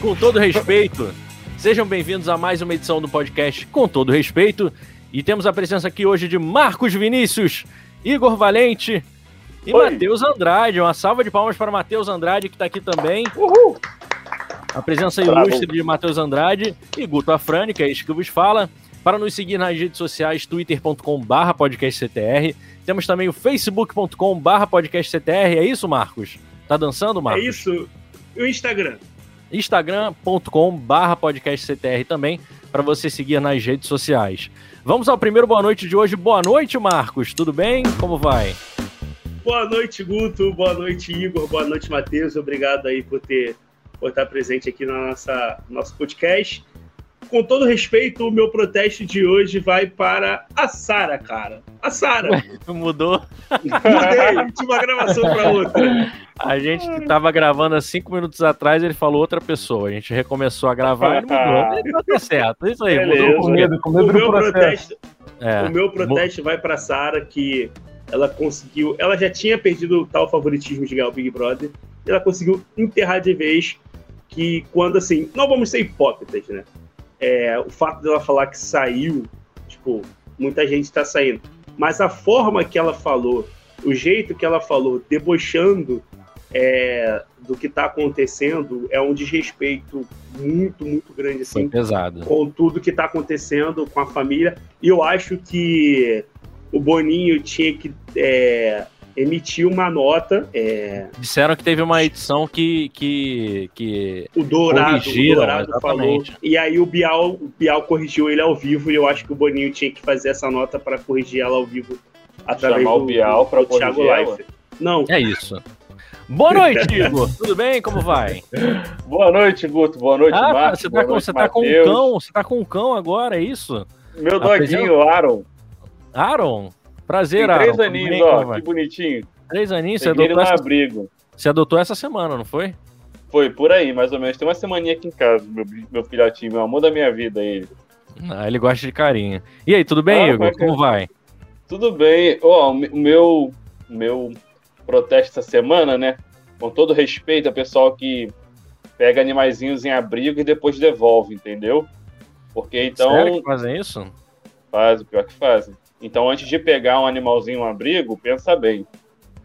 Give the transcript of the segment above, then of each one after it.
com todo respeito, sejam bem-vindos a mais uma edição do podcast Com Todo Respeito. E temos a presença aqui hoje de Marcos Vinícius, Igor Valente e Matheus Andrade. Uma salva de palmas para Matheus Andrade, que está aqui também. Uhul! A presença ilustre de Matheus Andrade e Guto Afrani, que é isso que vos fala. Para nos seguir nas redes sociais, twitter.com.br podcastctr. Temos também o facebook.com.br podcastctr. É isso, Marcos? Tá dançando, Marcos? É isso. E o Instagram? instagram.com.br podcastctr também, para você seguir nas redes sociais. Vamos ao primeiro boa noite de hoje. Boa noite, Marcos. Tudo bem? Como vai? Boa noite, Guto. Boa noite, Igor. Boa noite, Matheus. Obrigado aí por ter por estar presente aqui no nossa, nosso podcast. Com todo respeito, o meu protesto de hoje vai para a Sara, cara. A Sara. Mudou? Mudei, de uma gravação para outra. A gente tava gravando há cinco minutos atrás, ele falou outra pessoa. A gente recomeçou a gravar e mudou. Ele tá certo. Isso aí, Beleza. mudou com medo, com medo o meu protesto. É. O meu protesto vai para Sara, que ela conseguiu. Ela já tinha perdido o tal favoritismo de ganhar o Big Brother. E ela conseguiu enterrar de vez que quando assim, não vamos ser hipócritas, né? É, o fato dela falar que saiu, tipo, muita gente está saindo. Mas a forma que ela falou, o jeito que ela falou, debochando é, do que está acontecendo, é um desrespeito muito, muito grande, assim, pesado. com tudo que está acontecendo com a família. E eu acho que o Boninho tinha que é, emitiu uma nota. É... Disseram que teve uma edição que. que, que o Dourado, o Dourado falou. E aí o Bial, o Bial corrigiu ele ao vivo e eu acho que o Boninho tinha que fazer essa nota para corrigir ela ao vivo através Chamar do, o Bial para Thiago Life. Não. É isso. Boa noite, Igor. Tudo bem? Como vai? Boa noite, Guto. Boa noite, ah, Marcos. Você tá, com, você tá com um cão? Você tá com um cão agora, é isso? Meu doguinho, Aaron. Aaron? Prazer, Tem três Aaron. aninhos, bem, ó, que bonitinho. Três aninhos, você adotou, essa... abrigo. você adotou essa semana, não foi? Foi, por aí, mais ou menos. Tem uma semaninha aqui em casa, meu, meu filhotinho, meu amor da minha vida, ele. Ah, ele gosta de carinho. E aí, tudo bem, ah, Igor? Como vai? Tudo bem. Ó, oh, o meu, meu protesto essa semana, né? Com todo respeito ao pessoal que pega animaizinhos em abrigo e depois devolve, entendeu? Porque então. Sério que fazem isso? Fazem, pior que fazem. Então, antes de pegar um animalzinho, um abrigo, pensa bem.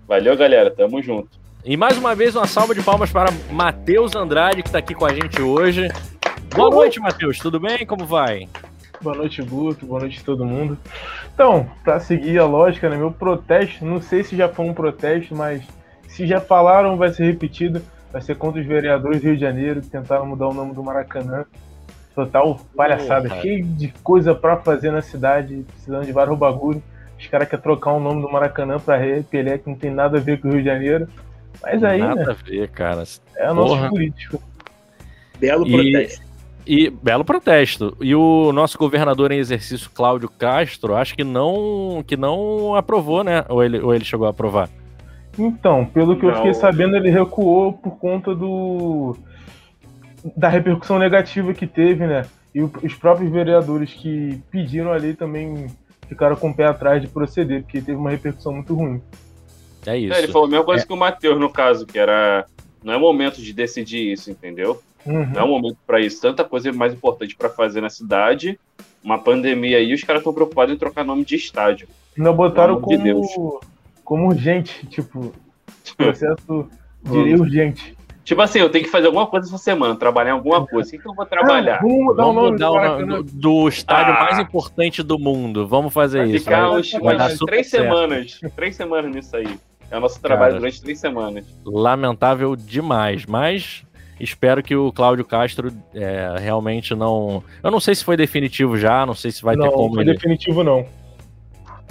Valeu, galera. Tamo junto. E mais uma vez, uma salva de palmas para Matheus Andrade, que está aqui com a gente hoje. Boa noite, Matheus. Tudo bem? Como vai? Boa noite, Guto. Boa noite a todo mundo. Então, para seguir a lógica, né, meu protesto, não sei se já foi um protesto, mas se já falaram, vai ser repetido. Vai ser contra os vereadores do Rio de Janeiro que tentaram mudar o nome do Maracanã. Total palhaçada, oh, cheio de coisa para fazer na cidade, precisando de vários bagulho. Os caras querem trocar o nome do Maracanã pra Pelé, que não tem nada a ver com o Rio de Janeiro. Mas aí, nada né? a ver, cara. É o nosso político. Belo protesto. E, e, belo protesto. E o nosso governador em exercício, Cláudio Castro, acho que não, que não aprovou, né? Ou ele, ou ele chegou a aprovar? Então, pelo que não. eu fiquei sabendo, ele recuou por conta do da repercussão negativa que teve, né? E os próprios vereadores que pediram ali também ficaram com o pé atrás de proceder, porque teve uma repercussão muito ruim. É isso. É, ele falou a mesma coisa é. que o Matheus, no caso, que era. Não é momento de decidir isso, entendeu? Uhum. Não é o momento para isso. Tanta coisa mais importante para fazer na cidade. Uma pandemia aí, os caras estão preocupados em trocar nome de estádio. Não botaram como, de como urgente, tipo, processo diria urgente. Tipo assim, eu tenho que fazer alguma coisa essa semana, trabalhar em alguma coisa. Assim que eu vou trabalhar. Ah, vamos mudar o nome do, do, do, estádio ah. mais importante do mundo. Vamos fazer vai isso. Ficar vai, uns, vai dar três certo. semanas. Três semanas nisso aí. É o nosso trabalho Cara, durante três semanas. Lamentável demais, mas espero que o Cláudio Castro é, realmente não. Eu não sei se foi definitivo já, não sei se vai não, ter como. Não, foi ele... definitivo não.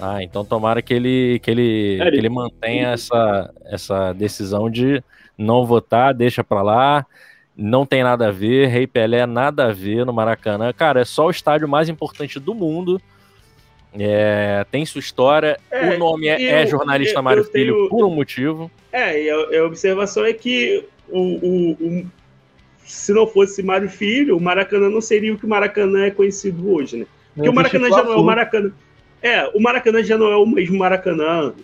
Ah, então tomara que ele, que ele, é, que ele mantenha essa, essa decisão de não votar, deixa pra lá. Não tem nada a ver, Rei Pelé nada a ver no Maracanã. Cara, é só o estádio mais importante do mundo. É, tem sua história. É, o nome é, é jornalista eu, Mário eu Filho tenho, por um motivo. É, e a, a observação é que o, o, o, se não fosse Mário Filho, o Maracanã não seria o que o Maracanã é conhecido hoje, né? Porque o Maracanã já não é o Maracanã. É, o Maracanã já não é o mesmo Maracanã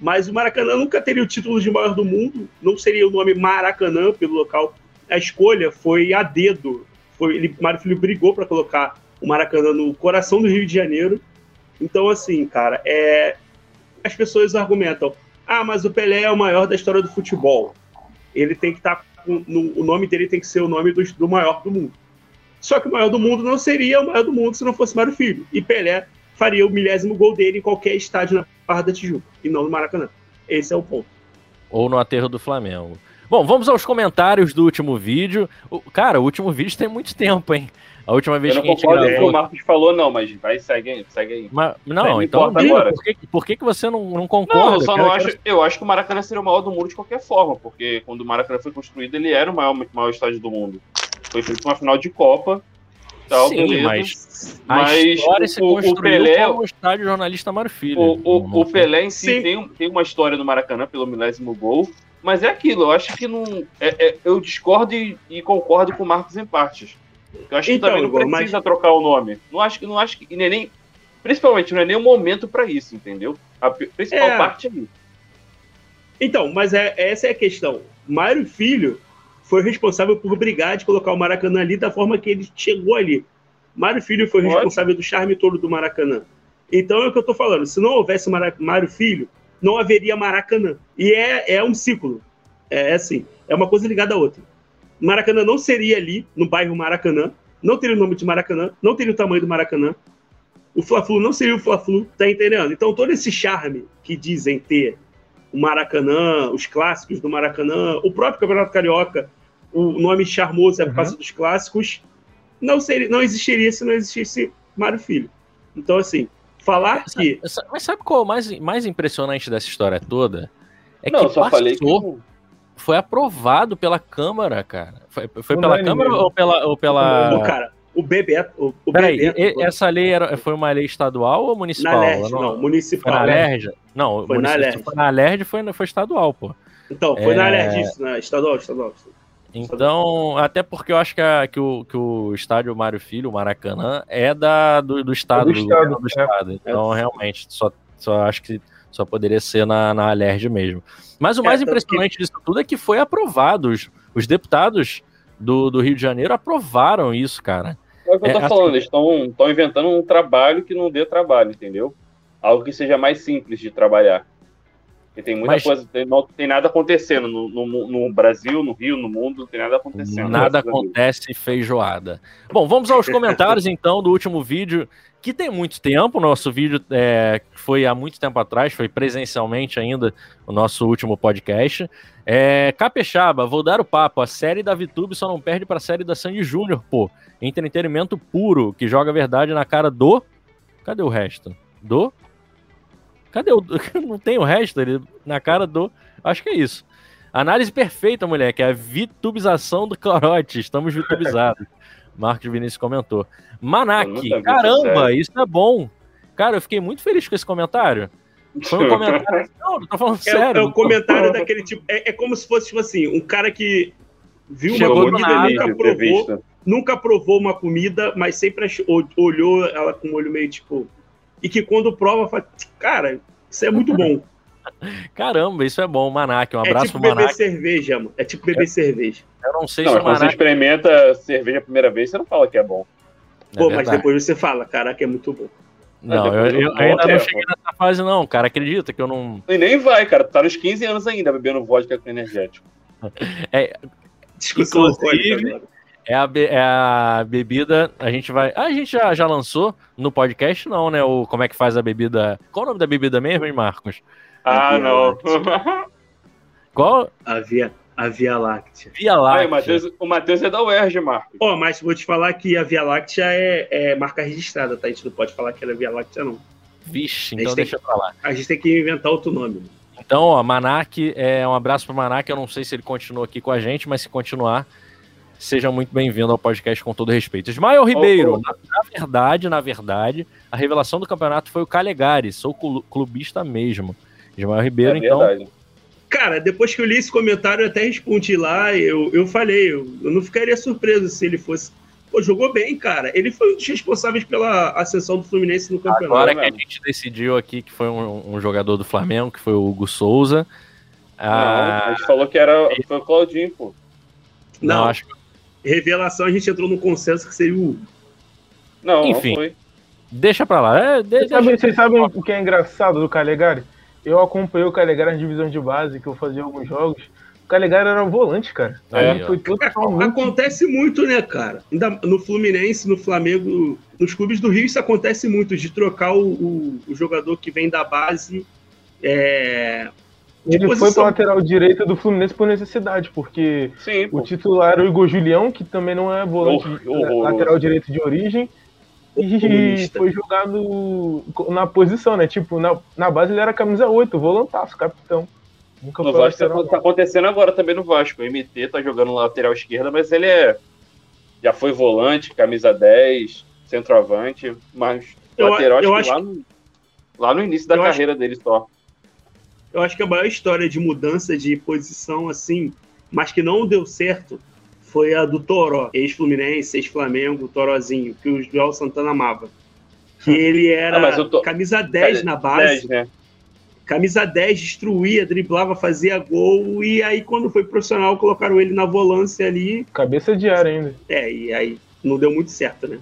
mas o Maracanã nunca teria o título de maior do mundo, não seria o nome Maracanã pelo local. a escolha foi a dedo. Foi, ele, Mário Filho brigou para colocar o Maracanã no coração do Rio de Janeiro. Então, assim, cara, é, as pessoas argumentam: ah, mas o Pelé é o maior da história do futebol. Ele tem que estar. Tá, o nome dele tem que ser o nome do, do maior do mundo. Só que o maior do mundo não seria o maior do mundo se não fosse Mário Filho. E Pelé faria o milésimo gol dele em qualquer estádio na Barra da Tijuca, e não no Maracanã. Esse é o ponto. Ou no aterro do Flamengo. Bom, vamos aos comentários do último vídeo. O, cara, o último vídeo tem muito tempo, hein? A última vez eu que a gente gravou... com o que o Marcos falou, não, mas vai, segue aí, segue aí. Mas, não, então agora. Por, que, por que, que você não, não concorda? Não, eu só não acho, eu acho que o Maracanã seria o maior do mundo de qualquer forma, porque quando o Maracanã foi construído, ele era o maior, maior estádio do mundo. Foi feito uma final de Copa, tal, Sim, beleza. Mas, mas a história o, se construiu o Pelé, como o estádio jornalista Mário Filho. O, o, o Pelé em si tem, tem uma história no Maracanã pelo milésimo gol, mas é aquilo, eu acho que não. É, é, eu discordo e, e, concordo com o Marcos em partes. Eu acho então, que também não precisa mas... trocar o nome. Não acho que não acho que. Nem, nem, principalmente, não é nem o momento para isso, entendeu? A principal é... parte é isso. Então, mas é, essa é a questão. Mário Filho foi responsável por brigar de colocar o Maracanã ali da forma que ele chegou ali. Mário Filho foi Pode. responsável do charme todo do Maracanã. Então é o que eu estou falando. Se não houvesse Mário Filho, não haveria Maracanã. E é, é um ciclo. É, é assim, é uma coisa ligada à outra. Maracanã não seria ali, no bairro Maracanã, não teria o nome de Maracanã, não teria o tamanho do Maracanã. O Fla-Flu não seria o Fla-Flu, tá entendendo? Então todo esse charme que dizem ter o Maracanã, os clássicos do Maracanã, o próprio Campeonato Carioca, o nome charmoso é por causa uhum. dos clássicos, não, seria, não existiria se não existisse Mário Filho. Então, assim, falar que. Mas sabe qual é o mais, mais impressionante dessa história toda? É não, que só falei que foi aprovado pela Câmara, cara. Foi, foi pela Câmara ou pela. Ou pela... O cara, o Bebeto. O, o Peraí, Bebeto, essa lei era, foi uma lei estadual ou municipal? Na LERJ, não, não, municipal. Foi na LERJ? Não, foi na LERJ. Foi na LERJ foi, foi estadual, pô. Então, foi é... na LERJ isso, na estadual, estadual. Então, até porque eu acho que, a, que, o, que o estádio Mário Filho, o Maracanã, é da, do, do estado. É do, do, estado, do estado. É. Então, realmente, só, só acho que só poderia ser na, na Alerj mesmo. Mas o é, mais impressionante que... disso tudo é que foi aprovado. Os, os deputados do, do Rio de Janeiro aprovaram isso, cara. É o que eu tô é, falando, assim... eles estão inventando um trabalho que não dê trabalho, entendeu? Algo que seja mais simples de trabalhar. Porque tem muita Mas... coisa, tem, não tem nada acontecendo no, no, no, Brasil, no Rio, no mundo, não tem nada acontecendo. Nada acontece feijoada. Bom, vamos aos comentários então do último vídeo, que tem muito tempo. Nosso vídeo é, foi há muito tempo atrás, foi presencialmente ainda o nosso último podcast. É, Capixaba, vou dar o papo. A série da VTube só não perde para a série da Sandy Júnior, pô. Entretenimento puro, que joga a verdade na cara do. Cadê o resto? Do Cadê o. Não tem o resto ali na cara do. Acho que é isso. Análise perfeita, moleque. É a vitubização do corote. Estamos vitubizados. Marcos Vinícius comentou. Manac, caramba, isso é bom. Cara, eu fiquei muito feliz com esse comentário. Foi um comentário. Não, não tô falando é, sério. É o comentário daquele tipo. É, é, como se fosse, tipo assim, um cara que viu Chegou uma comida e nunca provou. Nunca provou uma comida, mas sempre olhou ela com um olho meio tipo e que quando prova, fala, cara, isso é muito bom. Caramba, isso é bom, Manac. Um é abraço é tipo pro Manac. beber cerveja, mano. É tipo beber é. cerveja. Eu não sei não, se o Manac... você experimenta cerveja a primeira vez, você não fala que é bom. Pô, é mas depois você fala, caraca, é muito bom. Não, eu, eu, eu ainda não cheguei nessa fase, não, cara. Acredita que eu não. E nem vai, cara. Tá nos 15 anos ainda bebendo vodka com energético. É, Discussão inclusive, é a, é a bebida. A gente vai. Ah, a gente já, já lançou no podcast, não, né? O, como é que faz a bebida. Qual o nome da bebida mesmo, hein, Marcos? Ah, não. Qual? A Via, a Via Láctea. Via Láctea. Aí, o, Mateus, o Matheus é da UERJ, Marcos. Ó, oh, mas vou te falar que a Via Láctea é, é, marca registrada, tá? A gente não pode falar que ela é Via Láctea, não. Vixe, então deixa que, pra lá. A gente tem que inventar outro nome. Então, ó, Manac, é, um abraço pro Manac. Eu não sei se ele continua aqui com a gente, mas se continuar, Seja muito bem-vindo ao podcast com todo respeito. Ismael Ribeiro, oh, oh. Na, na, verdade, na verdade, a revelação do campeonato foi o Calegari. Sou clubista mesmo. Ismael Ribeiro, é então. Cara, depois que eu li esse comentário, eu até respondi lá. Eu, eu falei, eu, eu não ficaria surpreso se ele fosse. Pô, jogou bem, cara. Ele foi um dos responsáveis pela ascensão do Fluminense no campeonato. Agora que a gente decidiu aqui que foi um, um, jogador do Flamengo, que foi o Hugo Souza. Não, ah, a gente falou que era, foi o Claudinho, pô. Não, não acho que... Revelação, a gente entrou no consenso que seria o Não, Enfim, não foi. Deixa pra lá. É, de, vocês, sabem, vocês sabem o que é engraçado do Calegari? Eu acompanhei o Calegari na divisão de base, que eu fazia alguns jogos. O Calegari era um volante, cara. É. Foi Acontece muito, né, cara? Ainda no Fluminense, no Flamengo, nos clubes do Rio, isso acontece muito, de trocar o, o, o jogador que vem da base. É, ele posição. foi para lateral direito do Fluminense por necessidade, porque Sim, o titular era o Igor Julião, que também não é volante oh, oh, oh, lateral direito de origem, e foi jogado na posição, né? Tipo, na, na base ele era camisa 8, volantaço, capitão. Nunca no Vasco tá, tá, acontecendo agora também no Vasco. O MT tá jogando lateral esquerda, mas ele é. Já foi volante, camisa 10, centroavante, mas eu, lateral eu acho que lá, no, lá no início da carreira acho, dele só. Eu acho que a maior história de mudança de posição, assim, mas que não deu certo, foi a do Toró, ex-Fluminense, ex-Flamengo, Torozinho, que o Joel Santana amava. Que ele era ah, tô... camisa 10 na base. 10, né? Camisa 10, destruía, driblava, fazia gol. E aí, quando foi profissional, colocaram ele na volância ali. Cabeça de ar ainda. É, e aí não deu muito certo, né?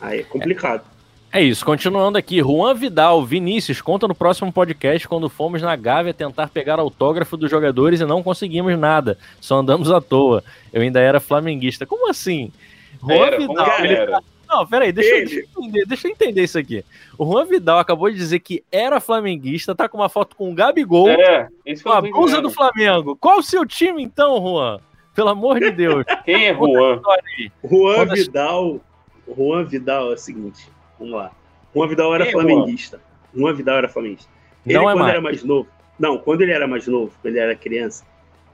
Aí é complicado. É isso, continuando aqui, Juan Vidal, Vinícius, conta no próximo podcast quando fomos na Gávea tentar pegar autógrafo dos jogadores e não conseguimos nada, só andamos à toa. Eu ainda era flamenguista. Como assim? Juan era, Vidal. Era. Não, peraí, deixa, eu, deixa, eu entender, deixa eu entender isso aqui. O Juan Vidal acabou de dizer que era flamenguista, tá com uma foto com o Gabigol, é, com a blusa do Flamengo. Qual o seu time então, Juan? Pelo amor de Deus. Quem é Juan? Juan Vidal. Juan Vidal é o seguinte Vamos lá. Juan Vidal era flamenguista. Juan Vidal era flamenguista. Ele, não é quando mais. era mais novo. Não, quando ele era mais novo, quando ele era criança,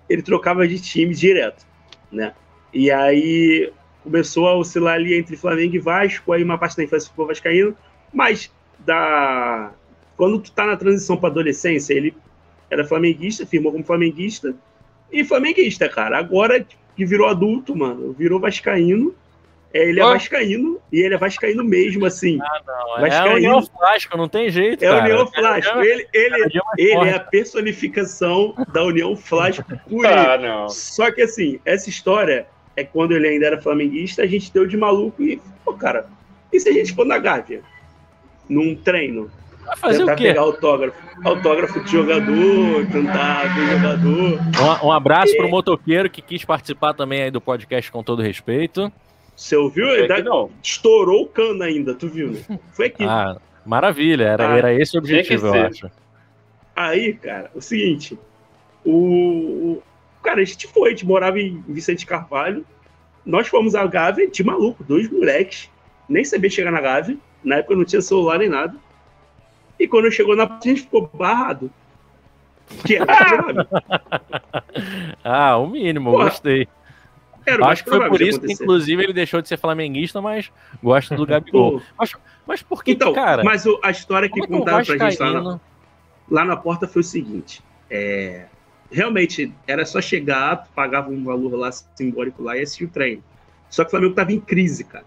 ele trocava de time direto, né? E aí começou a oscilar ali entre Flamengo e Vasco, aí uma parte da infância ficou vascaíno, mas da quando tu tá na transição para adolescência, ele era flamenguista, firmou como flamenguista e flamenguista, cara. Agora que virou adulto, mano, virou vascaíno é, ele é oh. vascaíno e ele é vascaíno mesmo, assim. Ah, não. É vascaíno. É o União Flasco, não tem jeito, É o União Flasco. Ele, ele, ele é a personificação da União Flasco por ah, não. Só que, assim, essa história é quando ele ainda era flamenguista, a gente deu de maluco e, pô, cara, e se a gente for na Gávea? Num treino? Vai fazer tentar o quê? pegar autógrafo. Autógrafo de jogador, tentar ver jogador. Um, um abraço e... pro motoqueiro que quis participar também aí do podcast com todo respeito. Você ouviu? Ele não. estourou o cano ainda, tu viu, né? Foi aqui. Ah, maravilha, era, ah, era esse o objetivo, eu acho. Aí, cara, o seguinte, o, Cara, a gente foi, a gente morava em Vicente Carvalho, nós fomos à Gávea, de maluco, dois moleques, nem sabia chegar na Gávea, na época não tinha celular nem nada. E quando chegou na a gente ficou barrado. Que era Ah, o mínimo, Porra, gostei. Era Acho que foi por isso que, inclusive, ele deixou de ser flamenguista, mas gosta do Gabigol. mas, mas por que, então, cara? Mas o, a história que é contaram pra gente lá na, lá na porta foi o seguinte: é, realmente era só chegar, pagava um valor lá simbólico lá e assistir o treino. Só que o Flamengo tava em crise, cara.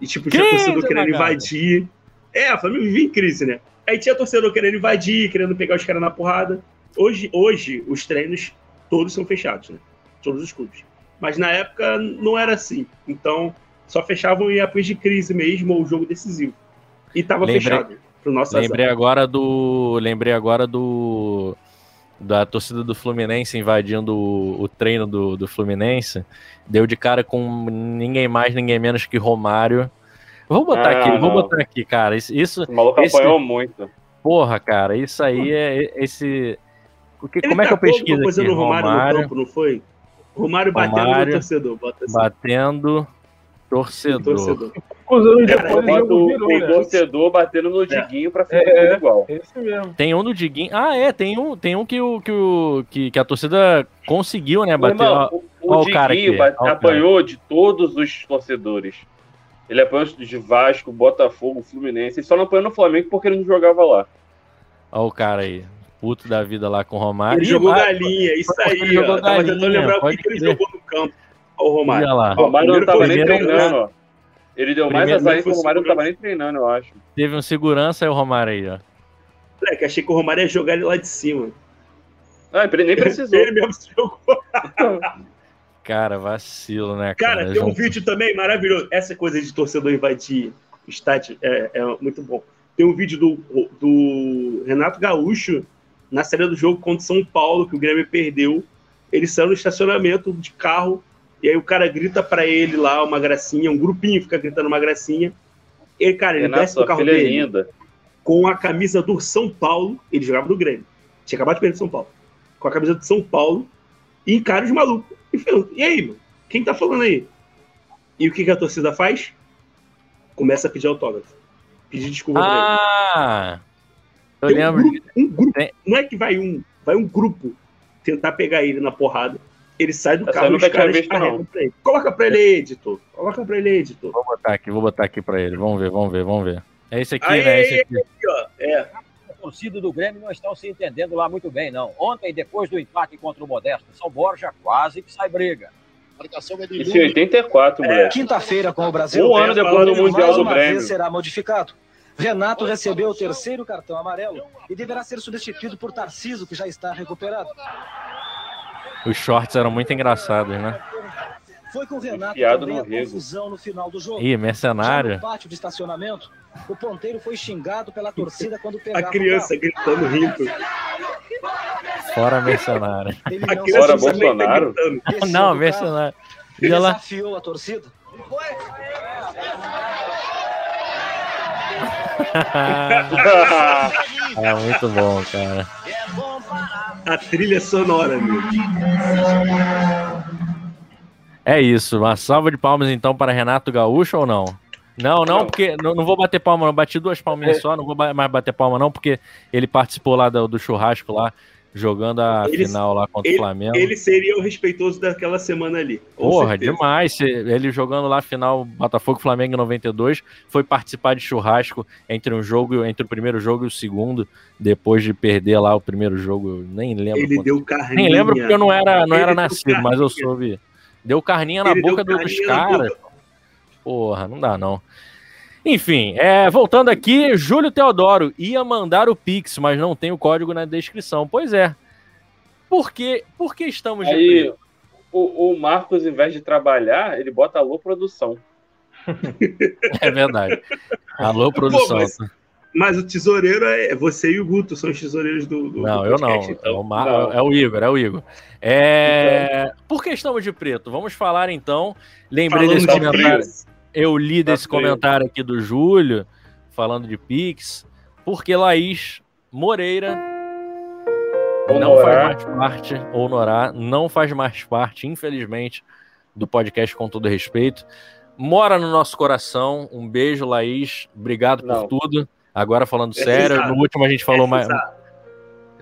E tipo, tinha torcedor querendo invadir. É, o Flamengo vivia em crise, né? Aí tinha torcedor querendo invadir, querendo pegar os caras na porrada. Hoje, hoje, os treinos todos são fechados, né? Todos os clubes. Mas na época não era assim. Então, só fechavam em épocas de crise mesmo, ou jogo decisivo. E estava fechado. Pro nosso lembrei azar. agora do. Lembrei agora do. Da torcida do Fluminense invadindo o, o treino do, do Fluminense. Deu de cara com ninguém mais, ninguém menos que Romário. Vou botar ah, aqui, não. vou botar aqui, cara. Isso, isso o maluco esse, apanhou muito. Porra, cara, isso aí é esse. Porque, como é que eu pesquiso aqui? Romário, Romário no campo, não foi? Romário batendo Romário no torcedor. Assim. Batendo torcedor. torcedor. Cara, o, né? torcedor batendo no é. Diguinho pra ficar é, igual. Esse mesmo. Tem um do Diguinho. Ah, é, tem um, tem um que, o, que, o, que, que a torcida conseguiu, né? Bater. Irmão, o, o, o Diguinho bate, apanhou de todos os torcedores. Ele apanhou de Vasco, Botafogo, Fluminense. Ele só não apanhou no Flamengo porque ele não jogava lá. Olha o cara aí puto da vida lá com o Romário. Ele jogou galinha, isso aí. Ele jogou ó, galinha, tava tentando lembrar o que, ele jogou no campo. Ó, o Romário. Lá. O Romário não tava nem treinando, ó. Ele deu mais azar que o Romário não tava nem treinando, eu acho. Teve um segurança e o Romário aí, ó. Moleque, achei que o Romário ia jogar ele lá de cima. Ah, nem precisou. ele mesmo se jogou. cara, vacilo, né? Cara, cara tem um vídeo também maravilhoso. Essa coisa de torcedor invadir estádio é, é muito bom. Tem um vídeo do, do Renato Gaúcho na série do jogo contra São Paulo, que o Grêmio perdeu. Ele saiu no estacionamento de carro, e aí o cara grita para ele lá uma gracinha, um grupinho fica gritando uma gracinha. E, cara, ele Renato, desce do carro dele é com a camisa do São Paulo, ele jogava no Grêmio. Tinha acabado de perder São Paulo. Com a camisa do São Paulo, e encara os malucos. E, e aí, mano? Quem tá falando aí? E o que, que a torcida faz? Começa a pedir autógrafo. Pedir desculpa ah, pra ele. Eu lembro. Um grupo, um grupo. Não é que vai um, vai um grupo tentar pegar ele na porrada. Ele sai do carro e os caras carregam pra ele. Coloca pra ele aí, editor. Coloca pra ele aí, editor. Vou botar aqui, vou botar aqui pra ele. Vamos ver, vamos ver, vamos ver. É esse aqui, aí, né? Esse aqui. aqui ó. É torcida do Grêmio não estão se entendendo lá muito bem, não. Ontem, depois do empate contra o Modesto, São Borja quase que sai briga. Isso em 84, é. Quinta-feira com o Brasil. Um ano depois do Mundial do Grêmio. será modificado. Renato recebeu o terceiro cartão amarelo e deverá ser substituído por Tarciso, que já está recuperado. Os shorts eram muito engraçados, né? Foi com o Renato Enfiado também a confusão no final do jogo. Ih, mercenário. Já no pátio de estacionamento, o ponteiro foi xingado pela torcida quando pegava A criança gritando rindo. Fora mercenário. Fora Bolsonaro? Não, mercenário. Desafiou a torcida. é muito bom, cara. A trilha sonora, meu. É isso. Uma salva de palmas então para Renato Gaúcho ou não? Não, não, porque não, não vou bater palma, não. Bati duas palminhas é. só, não vou mais bater palma, não, porque ele participou lá do, do churrasco lá, jogando a ele, final lá contra ele, o Flamengo. Ele seria o respeitoso daquela semana ali. Porra, certeza. demais. Ele jogando lá a final Botafogo Flamengo em 92, foi participar de churrasco entre um jogo, entre o primeiro jogo e o segundo, depois de perder lá o primeiro jogo. Nem lembro. Ele deu carrinha. Nem lembro porque eu não era, não era nascido, mas eu soube. Deu carninha na Ele boca dos caras. Porra, não dá não. Enfim, é, voltando aqui, Júlio Teodoro ia mandar o Pix, mas não tem o código na descrição. Pois é. Por que, por que estamos Aí, o, o, Marcos, em vez de trabalhar, ele bota alô produção. é verdade. Alô produção. Pô, mas, mas o tesoureiro é você e o Guto, são os tesoureiros do. do não, do podcast, eu não. Então. É, o Mar... não. é o Igor, é o Igor. É... Então... Por que estamos de preto? Vamos falar então. Lembrei falando desse de comentário. Eu li tá desse comentário aqui do Júlio, falando de Pix, porque Laís Moreira não faz mais parte, Norá, não faz mais parte, infelizmente, do podcast com todo respeito. Mora no nosso coração. Um beijo, Laís. Obrigado não. por tudo. Agora falando é sério, no último a gente falou é mais.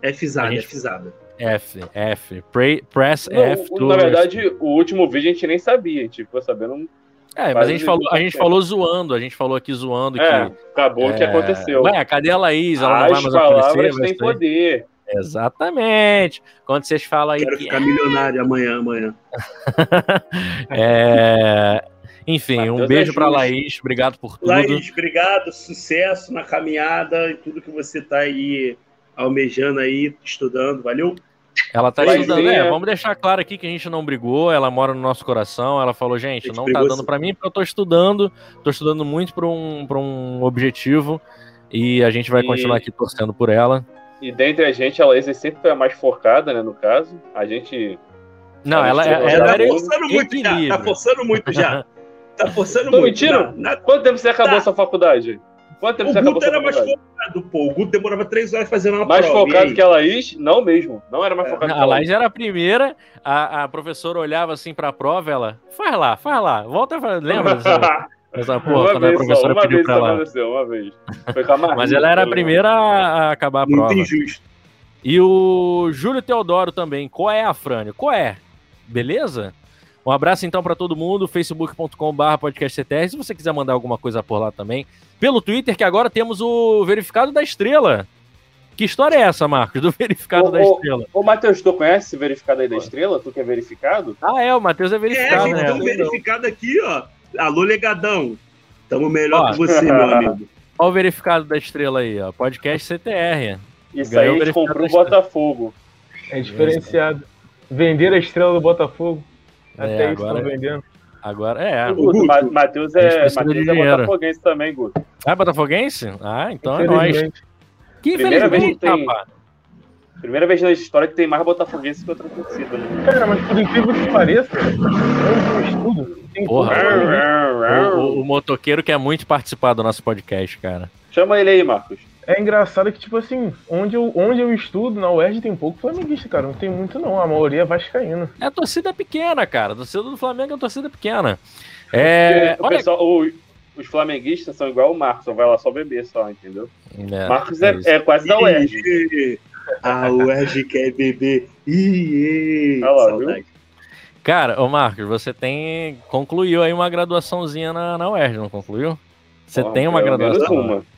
É fisada, gente... é fisada. F, F. Pre, press Não, F. Na verdade, o último vídeo a gente nem sabia, a gente ficou sabendo. É, mas a gente, falou, a gente falou zoando, a gente falou aqui zoando é, que. Acabou o é... que aconteceu. Ué, cadê a Laís? Ela As não vai mais aparecer. têm poder. Exatamente. Quando vocês falam aí. Quero que... ficar milionário amanhã, amanhã. é. Enfim, Mateus um beijo é para Laís, obrigado por tudo. Laís, obrigado, sucesso na caminhada e tudo que você está aí almejando aí, estudando, valeu? Ela tá estudando, né? Vamos deixar claro aqui que a gente não brigou, ela mora no nosso coração, ela falou, gente, não tá dando para mim porque eu tô estudando, tô estudando muito para um, pra um objetivo e a gente vai e... continuar aqui torcendo por ela. E dentre a gente, a Laís sempre foi a mais focada, né, no caso. A gente... Não, ela, ela, ela tá forçando muito já, tá forçando muito já. Tá forçando Tô muito. Mentira? Na... Quanto tempo você acabou tá. essa faculdade? Quanto tempo o você Guto era mais focado, pô. O Guto demorava três horas fazendo uma mais prova. Mais focado que a Laís? Não mesmo. Não era mais é. focado a que a Laís. era a primeira, a, a professora olhava assim pra prova, ela, faz lá, faz lá, volta a fazer. Lembra dessa, essa porra, uma quando vez a professora só, pediu pra ela. Uma vez. Mas ela era a primeira a acabar a prova. Muito injusto. E o Júlio Teodoro também. Qual é, Afrânio? Qual é? Beleza? Um abraço então para todo mundo, facebook.com.br podcastctr. Se você quiser mandar alguma coisa por lá também, pelo Twitter, que agora temos o verificado da estrela. Que história é essa, Marcos, do verificado ô, da estrela? Ô, Matheus, tu conhece esse verificado aí da estrela? Tu que é verificado? Ah, é, o Matheus é verificado. É, a gente né? verificado aqui, ó. Alô, legadão. Tamo melhor ó, que você, meu amigo. Olha o verificado da estrela aí, ó. Podcast CTR. Isso Ganhou aí a gente comprou o Botafogo. É diferenciado. Vender a estrela do Botafogo. Até é, agora, vendendo. Agora é. O Guto, Matheus é, Matheus é botafoguense também, Guto. Ah, é botafoguense? Ah, então é nóis. Que Primeira vez que tem... rapaz. Primeira vez na história que tem mais botafoguense que outra torcida. Né? Cara, mas por incrível que pareça, é um estudo. Porra, o, o, o, motoqueiro quer muito participar do nosso podcast, cara. Chama ele aí, Marcos. É engraçado que, tipo assim, onde eu, onde eu estudo, na UERJ tem pouco flamenguista, cara. Não tem muito, não. A maioria é vascaína. É a torcida pequena, cara. A torcida do Flamengo é a torcida pequena. É. o olha... pessoal, o, os flamenguistas são igual o Marcos, só vai lá só beber só, entendeu? É, Marcos é, é, é quase da UERJ. A UERJ quer beber. Ih, Olha lá, saudade. Viu? Cara, ô Marcos, você tem. concluiu aí uma graduaçãozinha na, na UERJ, não concluiu? Você tem uma graduação? Uma.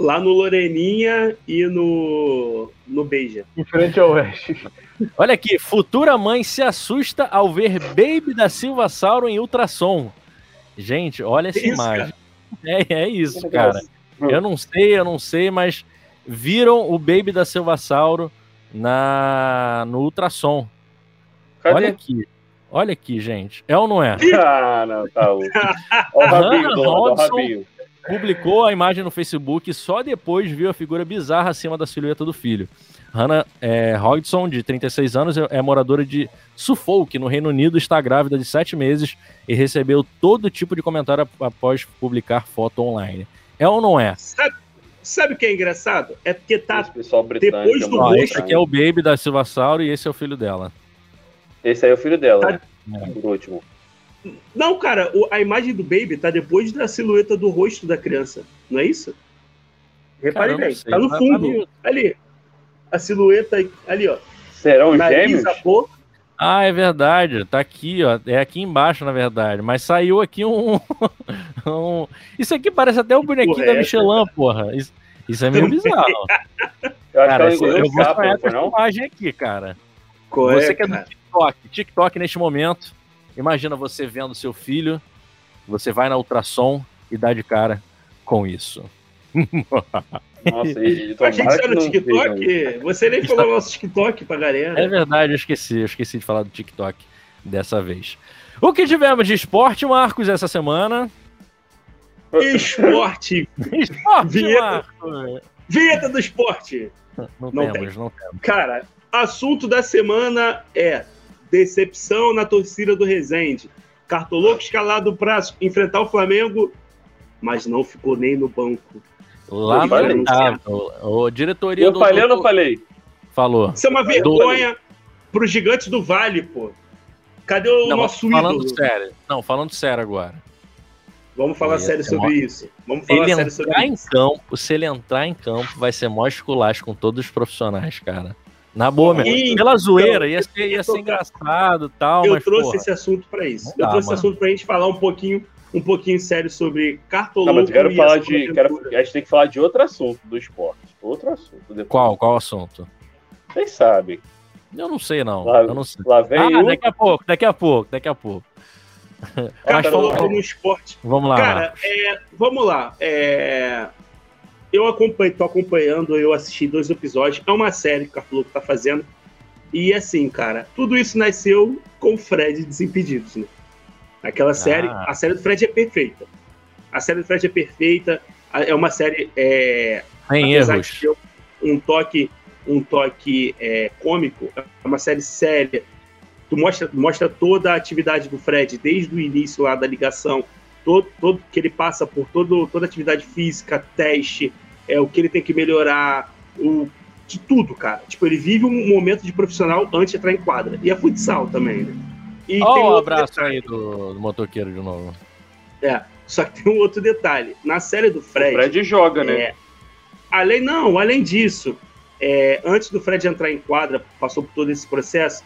Lá no Loreninha e no, no Beija. Em frente ao Oeste. Olha aqui, futura mãe se assusta ao ver Baby da Silva Sauro em ultrassom. Gente, olha essa isso, imagem. É, é isso, cara. Eu não sei, eu não sei, mas viram o Baby da Silva Sauro na, no ultrassom. Cadê? Olha aqui. Olha aqui, gente. É ou não é? Ah, não, tá. Olha o rabinho, o rabinho publicou a imagem no Facebook e só depois viu a figura bizarra acima da silhueta do filho. Hannah é, Hodgson, de 36 anos, é, é moradora de Suffolk, no Reino Unido, está grávida de 7 meses e recebeu todo tipo de comentário após publicar foto online. É ou não é? Sabe, sabe o que é engraçado? É porque tá depois do rosto... Esse aqui é o baby da Silva Sauro e esse é o filho dela. Esse aí é o filho dela, tá... né? Por último. Não, cara, a imagem do Baby tá depois da silhueta do rosto da criança, não é isso? Repare bem, tá no fundo, ali. A silhueta ali, ó. Serão gêmeos? Ah, é verdade. Tá aqui, ó. É aqui embaixo, na verdade. Mas saiu aqui um. um... Isso aqui parece até o bonequinho Porra, da Michelin, porra. Isso, isso é meio bizarro. eu cara, eu, eu vou sonhar essa imagem aqui, cara. Você é, que é do TikTok. TikTok neste momento Imagina você vendo seu filho, você vai na ultrassom e dá de cara com isso. Nossa, e, Achei que você era no TikTok. Você nem falou nosso TikTok pra galera. É verdade, eu esqueci, eu esqueci de falar do TikTok dessa vez. O que tivemos de esporte, Marcos, essa semana? Esporte! esporte, Vinheta. Marcos! Vinheta do esporte! Não, não temos, tem. não temos. Cara, assunto da semana é Decepção na torcida do Resende. Cartoloco escalado para enfrentar o Flamengo, mas não ficou nem no banco. Lamentável. O diretoria eu do. falei ou não falei? Falou. Isso é uma vergonha para os gigantes do Vale, pô. Cadê o não, nosso falando ídolo? Sério. Não, falando sério agora. Vamos falar sério sobre mó... isso. Vamos falar ele sério sobre em isso. campo, se ele entrar em campo, vai ser mó esculacho com todos os profissionais, cara. Na boa, meu. Pela zoeira, ia ser, ia ser engraçado e tal. Eu mas, trouxe porra, esse assunto para isso. Eu trouxe esse assunto pra gente falar um pouquinho, um pouquinho sério sobre cartoloco. Não, mas eu quero falar de. Quero, a gente tem que falar de outro assunto do esporte. Outro assunto. Depois. Qual? Qual assunto? Vocês sabem. Eu não sei, não. Lá, eu não sei. Lá vem ah, daqui a pouco, daqui a pouco, daqui a pouco. Vamos, no esporte. Vamos lá. Cara, é, vamos lá. É, eu acompanho, tô acompanhando, eu assisti dois episódios. É uma série que o Carfluco tá fazendo. E assim, cara, tudo isso nasceu com o Fred Desimpedidos, né? Aquela série, ah. a série do Fred é perfeita. A série do Fred é perfeita. É uma série. É, Tem erros. Um toque, um toque é, cômico. É uma série séria. Tu mostra, mostra toda a atividade do Fred, desde o início lá da ligação todo, todo que ele passa por todo, toda atividade física, teste, é o que ele tem que melhorar, o, de tudo, cara. Tipo, ele vive um momento de profissional antes de entrar em quadra. E é futsal também, né? E oh, tem um abraço detalhe. aí do, do, motoqueiro de novo. É, só que tem um outro detalhe. Na série do Fred. O Fred joga, né? É, além, não, além disso, é, antes do Fred entrar em quadra, passou por todo esse processo,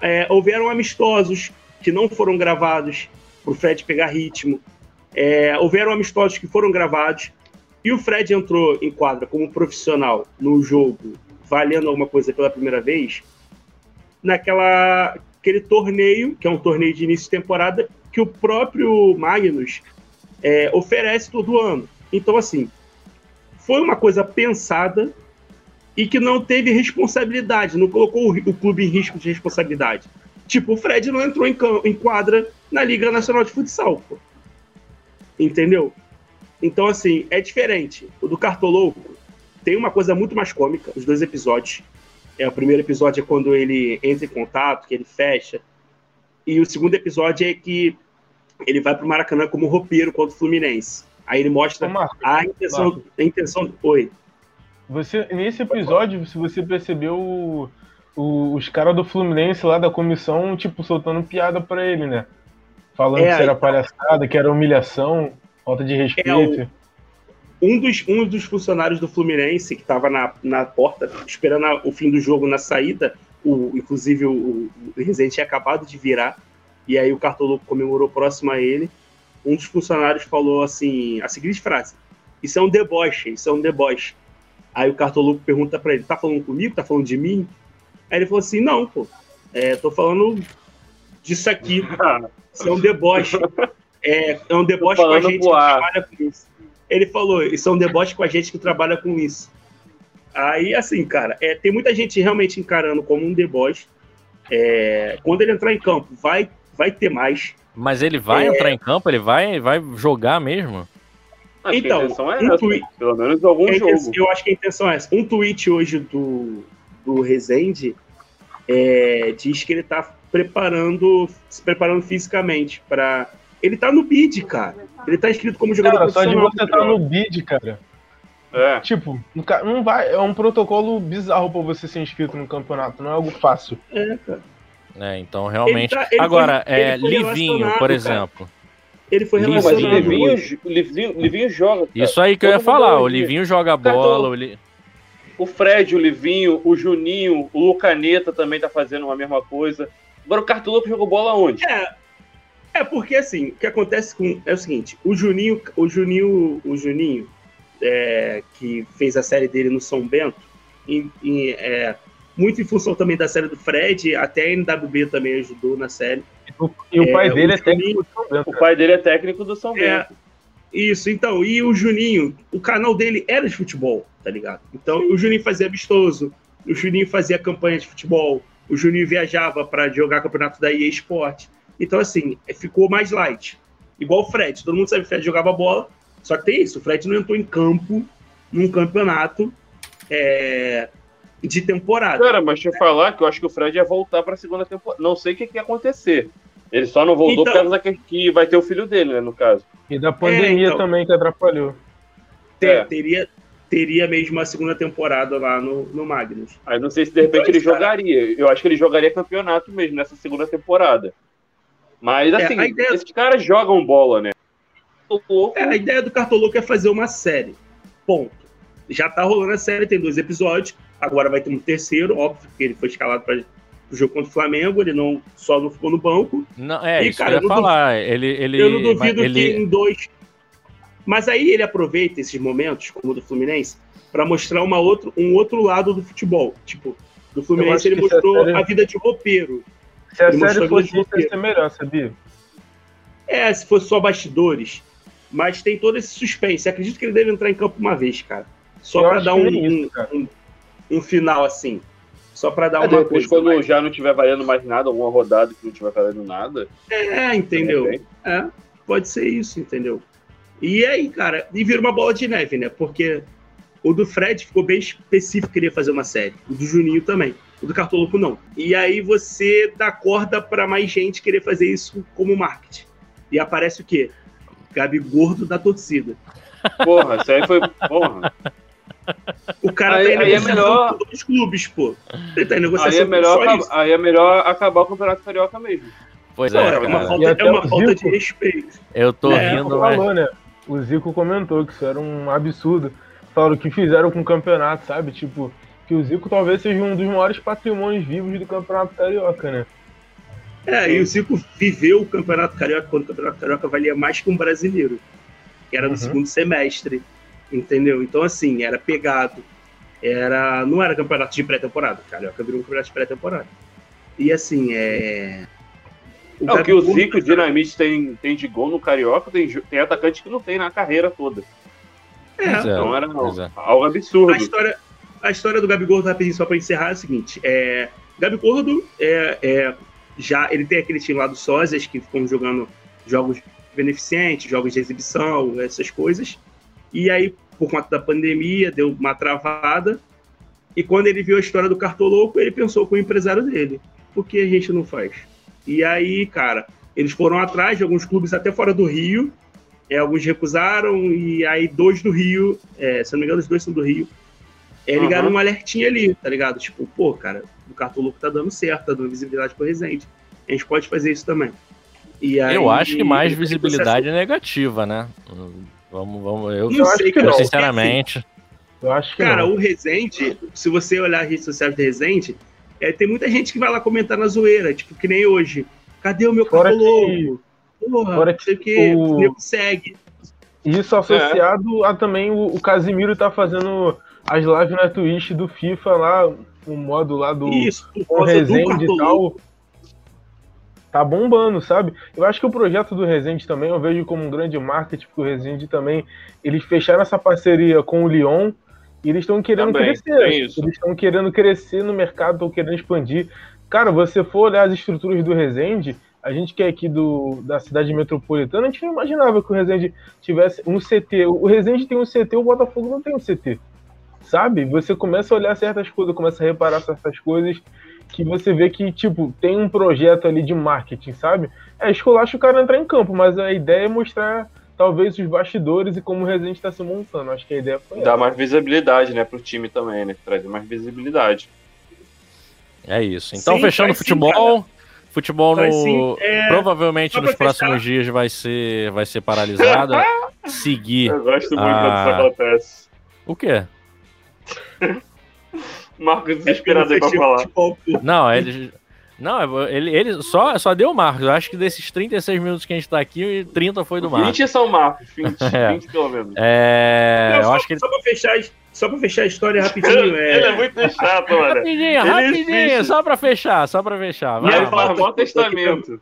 é, houveram amistosos que não foram gravados para o Fred pegar ritmo. É, houveram amistosos que foram gravados e o Fred entrou em quadra como profissional no jogo, valendo alguma coisa pela primeira vez, naquela aquele torneio, que é um torneio de início de temporada, que o próprio Magnus é, oferece todo ano. Então, assim, foi uma coisa pensada e que não teve responsabilidade, não colocou o, clube em risco de responsabilidade. Tipo, o Fred não entrou em, em quadra na Liga Nacional de Futsal, pô. Entendeu? Então, assim, é diferente. O do Cartolouco tem uma coisa muito mais cômica, os dois episódios. É, o primeiro episódio é quando ele entra em contato, que ele fecha. E o segundo episódio é que ele vai pro Maracanã como roupeiro contra o Fluminense. Aí ele mostra Marcos, a intenção. Marcos. A intenção. Oi. Você, nesse episódio, se você percebeu o, o, os caras do Fluminense lá da comissão, tipo, soltando piada pra ele, né? Falando é, que era palhaçada, que era humilhação, falta de respeito. É, o, um, dos, um dos funcionários do Fluminense, que estava na, na porta, esperando a, o fim do jogo na saída, o, inclusive o, o Rezende tinha acabado de virar, e aí o Cartoloco comemorou próximo a ele. Um dos funcionários falou assim, a seguinte frase: Isso é um deboche, isso é um deboche. Aí o Cartoloco pergunta para ele: Tá falando comigo? Tá falando de mim? Aí ele falou assim: Não, pô, é, tô falando disso aqui. Isso é um deboche. É, é um deboche com a gente que trabalha com isso. Ele falou: Isso é um deboche com a gente que trabalha com isso. Aí, assim, cara, é, tem muita gente realmente encarando como um deboche. É, quando ele entrar em campo, vai, vai ter mais. Mas ele vai é... entrar em campo? Ele vai, vai jogar mesmo? Acho então, é um essa, tweet, pelo menos algum jogo. Eu acho que a intenção é essa. Um tweet hoje do, do Rezende é, diz que ele tá preparando, se preparando fisicamente para ele tá no bid, cara. Ele tá inscrito como jogador cara, Só de você estar tá no bid, cara. É. Tipo, não vai, é um protocolo bizarro para você ser inscrito no campeonato, não é algo fácil. É, cara. É, então realmente. Ele tá, ele Agora, foi, é, Livinho, por exemplo. Cara. Ele foi relacionado. Mas Livinho, Livinho, Livinho joga. Cara. Isso aí que Todo eu ia falar, o Livinho joga bola. O, o Fred, o Livinho, o Juninho, o Lucaneta também tá fazendo a mesma coisa. Agora o Cartoloco jogou bola onde? É. É porque assim, o que acontece com é o seguinte, o Juninho, o Juninho, o Juninho, é, que fez a série dele no São Bento, em, em, é, muito em função também da série do Fred, até a NWB também ajudou na série. E o pai é, dele o é técnico do São Bento. O pai dele é técnico do São é, Bento. Isso, então, e o Juninho, o canal dele era de futebol, tá ligado? Então, o Juninho fazia amistoso, o Juninho fazia campanha de futebol, o Juninho viajava para jogar campeonato da EA Sport. Então, assim, ficou mais light. Igual o Fred, todo mundo sabe que o Fred jogava bola, só que tem isso, o Fred não entrou em campo num campeonato é, de temporada. Cara, mas deixa eu falar que eu acho que o Fred ia voltar para a segunda temporada. Não sei o que, que ia acontecer. Ele só não voltou então, por causa que, que vai ter o filho dele, né, no caso. E da pandemia é, então, também que atrapalhou. Ter, é. Teria, teria mesmo a segunda temporada lá no, no Magnus. Aí não sei se de repente então, ele cara... jogaria. Eu acho que ele jogaria campeonato mesmo nessa segunda temporada. Mas é, assim, ideia... esses caras jogam bola, né? É, a ideia do Cartoloco é fazer uma série. Ponto. Já tá rolando a série, tem dois episódios. Agora vai ter um terceiro, óbvio, porque ele foi escalado para o jogo contra o Flamengo, ele não só não ficou no banco. Não, é, e, isso cara, eu ia falar. Duvido, ele, ele, eu não duvido ele... que em dois. Mas aí ele aproveita esses momentos, como o do Fluminense, para mostrar uma outro, um outro lado do futebol. Tipo, do Fluminense ele mostrou a, série... a, vida de roupeiro. Se a ele série fosse isso, ia ser melhor, sabia? É, se fosse só bastidores. Mas tem todo esse suspense. Acredito que ele deve entrar em campo uma vez, cara. Só para dar um, é isso, um, um, final assim. Só para dar é, uma depois, quando mais... já não tiver valendo mais nada, alguma rodada que não tiver valendo nada. É, entendeu? É, pode ser isso, entendeu? E aí, cara, e vira uma bola de neve, né? Porque o do Fred ficou bem específico, queria fazer uma série. O do Juninho também. O do Cartoloco não. E aí você dá corda para mais gente querer fazer isso como marketing. E aparece o quê? Gabi gordo da torcida. Porra, isso aí foi. Porra. O cara aí, tá aí é melhor... com os clubes, pô. Ele tá em negociação aí é melhor, Aí é melhor acabar o Campeonato Carioca mesmo. Pois é, é, uma falta, é uma falta de respeito. Eu tô é, rindo, mas... Falou, né? O Zico comentou que isso era um absurdo. Falaram o que fizeram com o campeonato, sabe? Tipo, que o Zico talvez seja um dos maiores patrimônios vivos do Campeonato Carioca, né? É, e o Zico viveu o Campeonato Carioca quando o Campeonato Carioca valia mais que um brasileiro, que era no uhum. segundo semestre, entendeu? Então, assim, era pegado. Era, não era campeonato de pré-temporada, Carioca virou um campeonato de pré-temporada. E, assim, é. O é, o que o Zico e o Dinamite tem, tem de gol no Carioca, tem, tem atacante que não tem na carreira toda. É, então era é. algo absurdo. A história, a história do Gabigol, rapidinho, só para encerrar, é a seguinte: é, Gabigol é, é já ele tem aquele time lá do Sósias que ficam jogando jogos beneficentes, jogos de exibição, essas coisas. E aí, por conta da pandemia, deu uma travada. E quando ele viu a história do Cartoloco, ele pensou com o empresário dele: por que a gente não faz? E aí, cara, eles foram atrás de alguns clubes até fora do Rio. É, alguns recusaram, e aí dois do Rio, é, se não me engano, os dois são do Rio, é, ligaram uhum. um alertinho ali, tá ligado? Tipo, pô, cara, o Cartoloco tá dando certo, tá dando visibilidade pro Resende. A gente pode fazer isso também. E aí, eu acho que mais visibilidade é negativa, né? Vamos, vamos. Eu, eu sei que eu, sinceramente. Eu acho que Cara, não. o Resende, se você olhar as redes sociais do Resende, é, tem muita gente que vai lá comentar na zoeira, tipo, que nem hoje. Cadê o meu cartoloco? Porra, Fora que, que o... segue. Isso associado é. a também o, o Casimiro tá fazendo as lives na Twitch do FIFA lá, o modo lá do Isso, com Resende e tal tá bombando, sabe? Eu acho que o projeto do Resende também eu vejo como um grande marketing, porque o Resende também, eles fecharam essa parceria com o Lyon e eles estão querendo também, crescer. Eles estão querendo crescer no mercado, estão querendo expandir. Cara, você for olhar as estruturas do Resende, a gente que é aqui do, da cidade metropolitana, a gente não imaginava que o Resende tivesse um CT. O Resende tem um CT, o Botafogo não tem um CT. Sabe? Você começa a olhar certas coisas, começa a reparar certas coisas que você vê que, tipo, tem um projeto ali de marketing, sabe? É esculacho o cara entrar em campo, mas a ideia é mostrar talvez os bastidores e como o Resident está se montando. Acho que a ideia foi. Dá essa. mais visibilidade, né, pro time também, né? Trazer mais visibilidade. É isso. Então, sim, fechando o futebol. Sim, futebol no, é... provavelmente nos próximos dias vai ser, vai ser paralisado. Seguir. Eu gosto muito a... quando isso acontece. O quê? Marcos desesperado aí pra falar. Não, ele. Não, ele, ele só, só deu o Marcos. Eu acho que desses 36 minutos que a gente tá aqui, 30 foi do Marcos. 20 são Marcos, 20, é. 20 pelo menos. É. Não, eu só, acho que só pra fechar. Só pra fechar a história rapidinho. É... Ele é muito chato, mano. Rapidinho, ele rapidinho, só pra fechar, só pra fechar. Vai, ele fala mó testamento.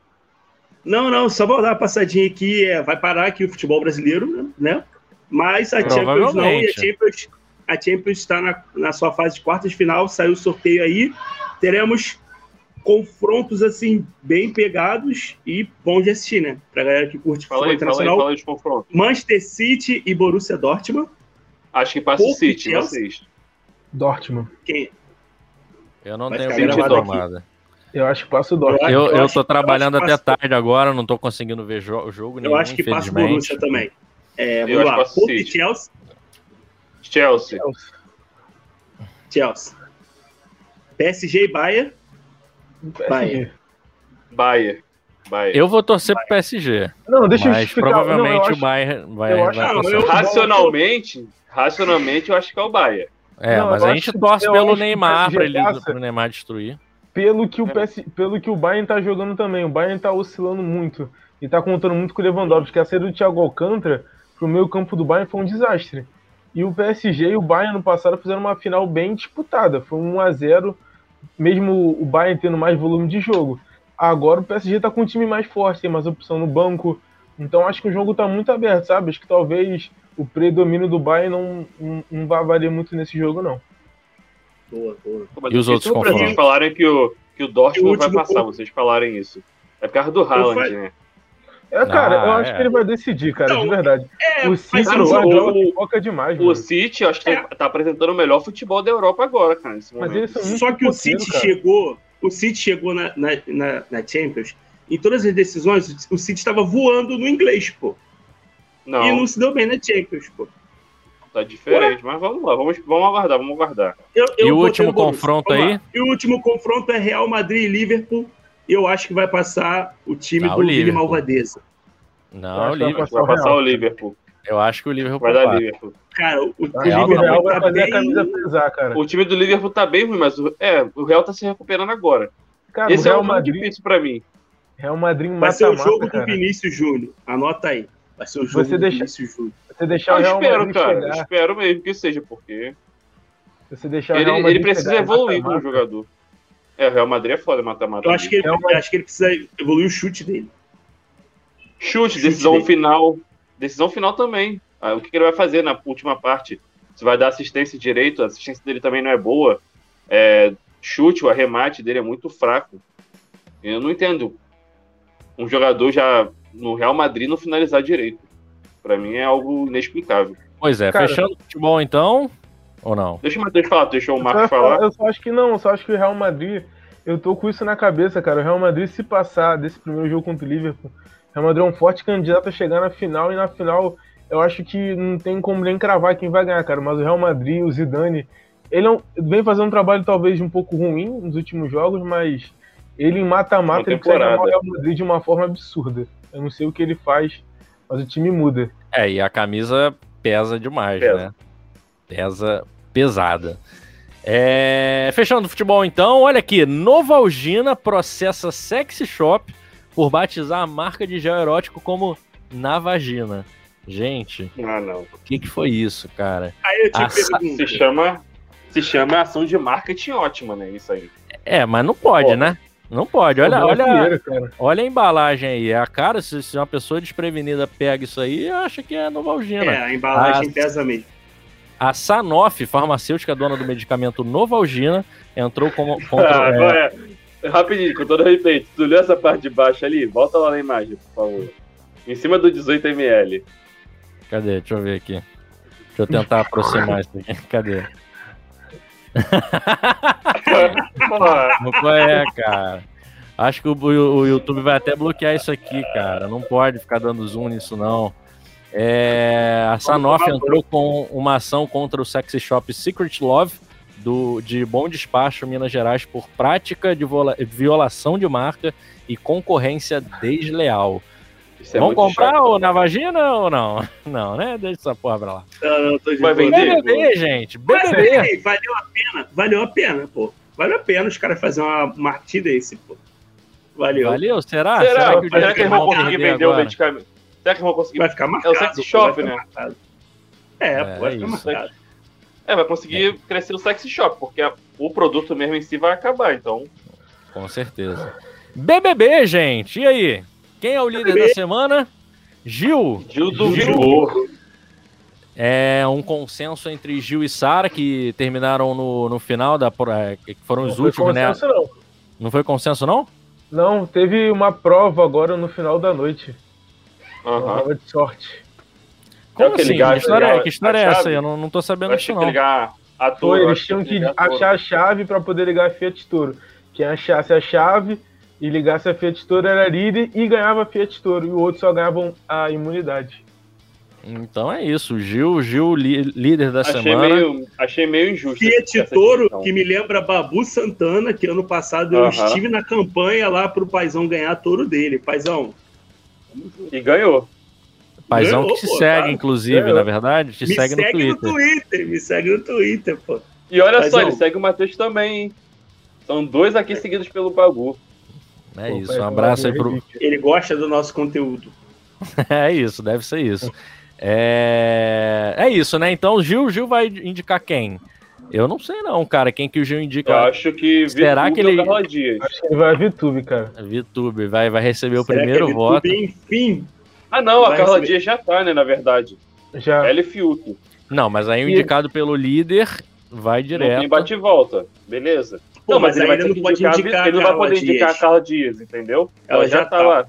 Não, não, só vou dar uma passadinha aqui. É, vai parar aqui o futebol brasileiro, né? Mas a Champions não, e a Champions a Champions está na, na sua fase de quartas de final, saiu o sorteio aí. Teremos confrontos assim bem pegados e bons de assistir, né? Pra galera que curte fala futebol internacional. Fala aí, fala aí Manchester City e Borussia Dortmund. Acho que passa o City, Chelsea. vocês. Dortmund. Quem? Eu não Vai tenho vida formada. Eu acho que passa o Dortmund. Eu, eu, eu tô trabalhando até tarde agora, não tô conseguindo ver o jogo nenhum, Eu acho que passa o Borussia também. É, vamos lá. Porto e Chelsea. Chelsea. Chelsea. PSG e Bayern. Bayern. Bayern. Bayern. Eu vou torcer pro PSG. Não, deixa mas eu explicar. provavelmente não, o Bayern vai, eu acho, vai não, eu, racionalmente, racionalmente eu acho que é o Bayern. É, não, mas a gente torce pelo Neymar para ele pro Neymar destruir. Pelo que, o é. PS, pelo que o Bayern tá jogando também. O Bayern tá oscilando muito. E tá contando muito com o Lewandowski. A saída do Thiago Alcântara pro meio campo do Bayern foi um desastre. E o PSG e o Bayern no passado fizeram uma final bem disputada. Foi um 1 a 0 mesmo o Bayern tendo mais volume de jogo. Agora o PSG está com um time mais forte, tem mais opção no banco. Então acho que o jogo está muito aberto, sabe? Acho que talvez o predomínio do Bayern não, não, não vá valer muito nesse jogo, não. Boa, boa. E os outros confrontos? Vocês falarem que o, que o Dortmund vai passar, vocês falarem isso. É por causa do Haaland, né? É, cara, ah, eu acho é. que ele vai decidir, cara, de verdade. É, o City o Guardiola foca demais, O mano. City, acho que é. tá apresentando o melhor futebol da Europa agora, cara, nesse momento. Só que o City cara. chegou, o City chegou na, na, na, na, Champions, em todas as decisões, o City estava voando no inglês, pô. Não. E não se deu bem na Champions, pô. Tá diferente, Ué? mas vamos lá, vamos, vamos aguardar, vamos aguardar. Eu, eu e o último confronto aí? E o último confronto é Real Madrid e Liverpool eu acho que vai passar o time ah, do Malvadeza. Não, o Liverpool. Vai passar o Liverpool. Eu acho que o Liverpool vai dar Liverpool. Cara, o, o, o Liverpool vai fazer bem... a camisa pesar, cara. O time do Liverpool tá bem ruim, mas o, é, o Real tá se recuperando agora. Cara, Esse é um Madrid... difícil pra mim. Real Madrid mata, Vai ser o jogo cara. do Vinícius Júnior. Anota aí. Vai ser o jogo você do deixa... Vinícius Júnior. Você deixar eu o Real espero, Madrid cara. Chegar... espero mesmo que seja, porque. Você deixar ele, ele precisa evoluir como jogador. É, o Real Madrid é foda mata-mata. Eu acho que, ele, eu acho que ele precisa evoluir o chute dele. Chute, chute decisão dele. final. Decisão final também. Ah, o que ele vai fazer na última parte? Se vai dar assistência direito, a assistência dele também não é boa. É, chute, o arremate dele é muito fraco. Eu não entendo um jogador já no Real Madrid não finalizar direito. Para mim é algo inexplicável. Pois é, Cara, fechando o futebol então, ou não? Deixa o Matheus falar, deixa o Marcos falar. Eu só acho que não, eu só acho que o Real Madrid, eu tô com isso na cabeça, cara. O Real Madrid, se passar desse primeiro jogo contra o Liverpool, Real Madrid é um forte candidato a chegar na final, e na final eu acho que não tem como nem cravar quem vai ganhar, cara. Mas o Real Madrid, o Zidane, ele é vem fazendo um trabalho talvez um pouco ruim nos últimos jogos, mas ele mata-mata ele consegue o Real Madrid de uma forma absurda. Eu não sei o que ele faz, mas o time muda. É, e a camisa pesa demais, pesa. né? Pesa pesada. É... Fechando o futebol então, olha aqui, Novalgina processa Sexy Shop por batizar a marca de gel erótico como Navagina. Gente, ah, não. o que, que foi isso, cara? Aí eu te a... Se chama, se chama ação de marketing ótima, né? Isso aí. É, mas não pode, Pô. né? Não pode. Olha, olha, olha a embalagem aí. A cara, se, se, uma pessoa desprevenida pega isso aí, acha que é Novalgina. É, a embalagem a, pesa mesmo. A Sanofi, farmacêutica dona do medicamento Novalgina, entrou como. Contra, ah, é... é... Rapidinho, com todo respeito. Tu leu essa parte de baixo ali? Volta lá na imagem, por favor. Em cima do 18ml. Cadê? Deixa eu ver aqui. Deixa eu tentar aproximar isso aqui. Cadê? Não é, cara. Acho que o, o, YouTube vai até bloquear isso aqui, cara. Não pode ficar dando zoom nisso, não. É, a Sanofi entrou com uma ação contra o sexy shop Secret Love do, de Bom Despacho, Minas Gerais, por prática de violação de marca e concorrência desleal. É Vamos comprar chato, ou na vagina ou não? Não, né? Deixa essa porra pra lá. Não, não, tô de Vai vender? BBB, gente. BBB. Mas, valeu a pena. Valeu a pena, pô. Valeu a pena os caras fazerem uma martida desse, pô. Valeu. Valeu? Será? Será, Será que, Será que eles vão conseguir vender agora? o medicamento? Será que vão conseguir? Vai ficar marcado. É o sexy shop, né? Marcado. É, é, pô, vai ficar marcado. É, vai conseguir é. crescer o sexy shop, porque o produto mesmo em si vai acabar, então. Com certeza. BBB, gente, e aí? Quem é o líder BBB? da semana? Gil. Gil do Gil. É um consenso entre Gil e Sara, que terminaram no, no final da. É, que foram os não últimos, né? Não. não foi consenso, não? Não, teve uma prova agora no final da noite. Uhum. Uma prova de sorte. Como assim? Ligar, que história, ligar, é, que história é essa? Eu não, não tô sabendo disso, não. Ligar a Toro, Foi, eles tinham que, que achar a chave para poder ligar a Fiat Toro. Quem achasse a chave e ligasse a Fiat Toro era líder e ganhava a Fiat Toro, e o outro só ganhava a imunidade. Então é isso, Gil, Gil líder da achei semana. Meio, achei meio injusto. Fiat Toro, que me lembra Babu Santana, que ano passado eu uh -huh. estive na campanha lá pro Paizão ganhar a Toro dele. Paizão. E ganhou. Paizão que te pô, segue, tá? inclusive, ganhou. na verdade, te me segue, segue no, Twitter. no Twitter. Me segue no Twitter, pô. E olha Paizão. só, ele segue o Matheus também, hein? São dois aqui seguidos pelo Babu. É Pô, isso, um abraço aí pro. Ele gosta do nosso conteúdo. é isso, deve ser isso. É... é isso, né? Então, Gil, Gil vai indicar quem? Eu não sei não, cara, quem que o Gil indica. Eu acho que Será que ele Acho que ele vai VTube, cara. VTube, vai, vai receber o primeiro é voto. Enfim. Ah, não, vai a Carla. Dias já tá, né, na verdade. Já. Ela e Fiuto. Não, mas aí o indicado pelo líder vai direto. Não tem bate e volta, beleza. Pô, não, mas, mas ele, não pode indicar, ele não vai poder indicar a Carla Dias, entendeu? Ela, Ela já, já tá, tá lá.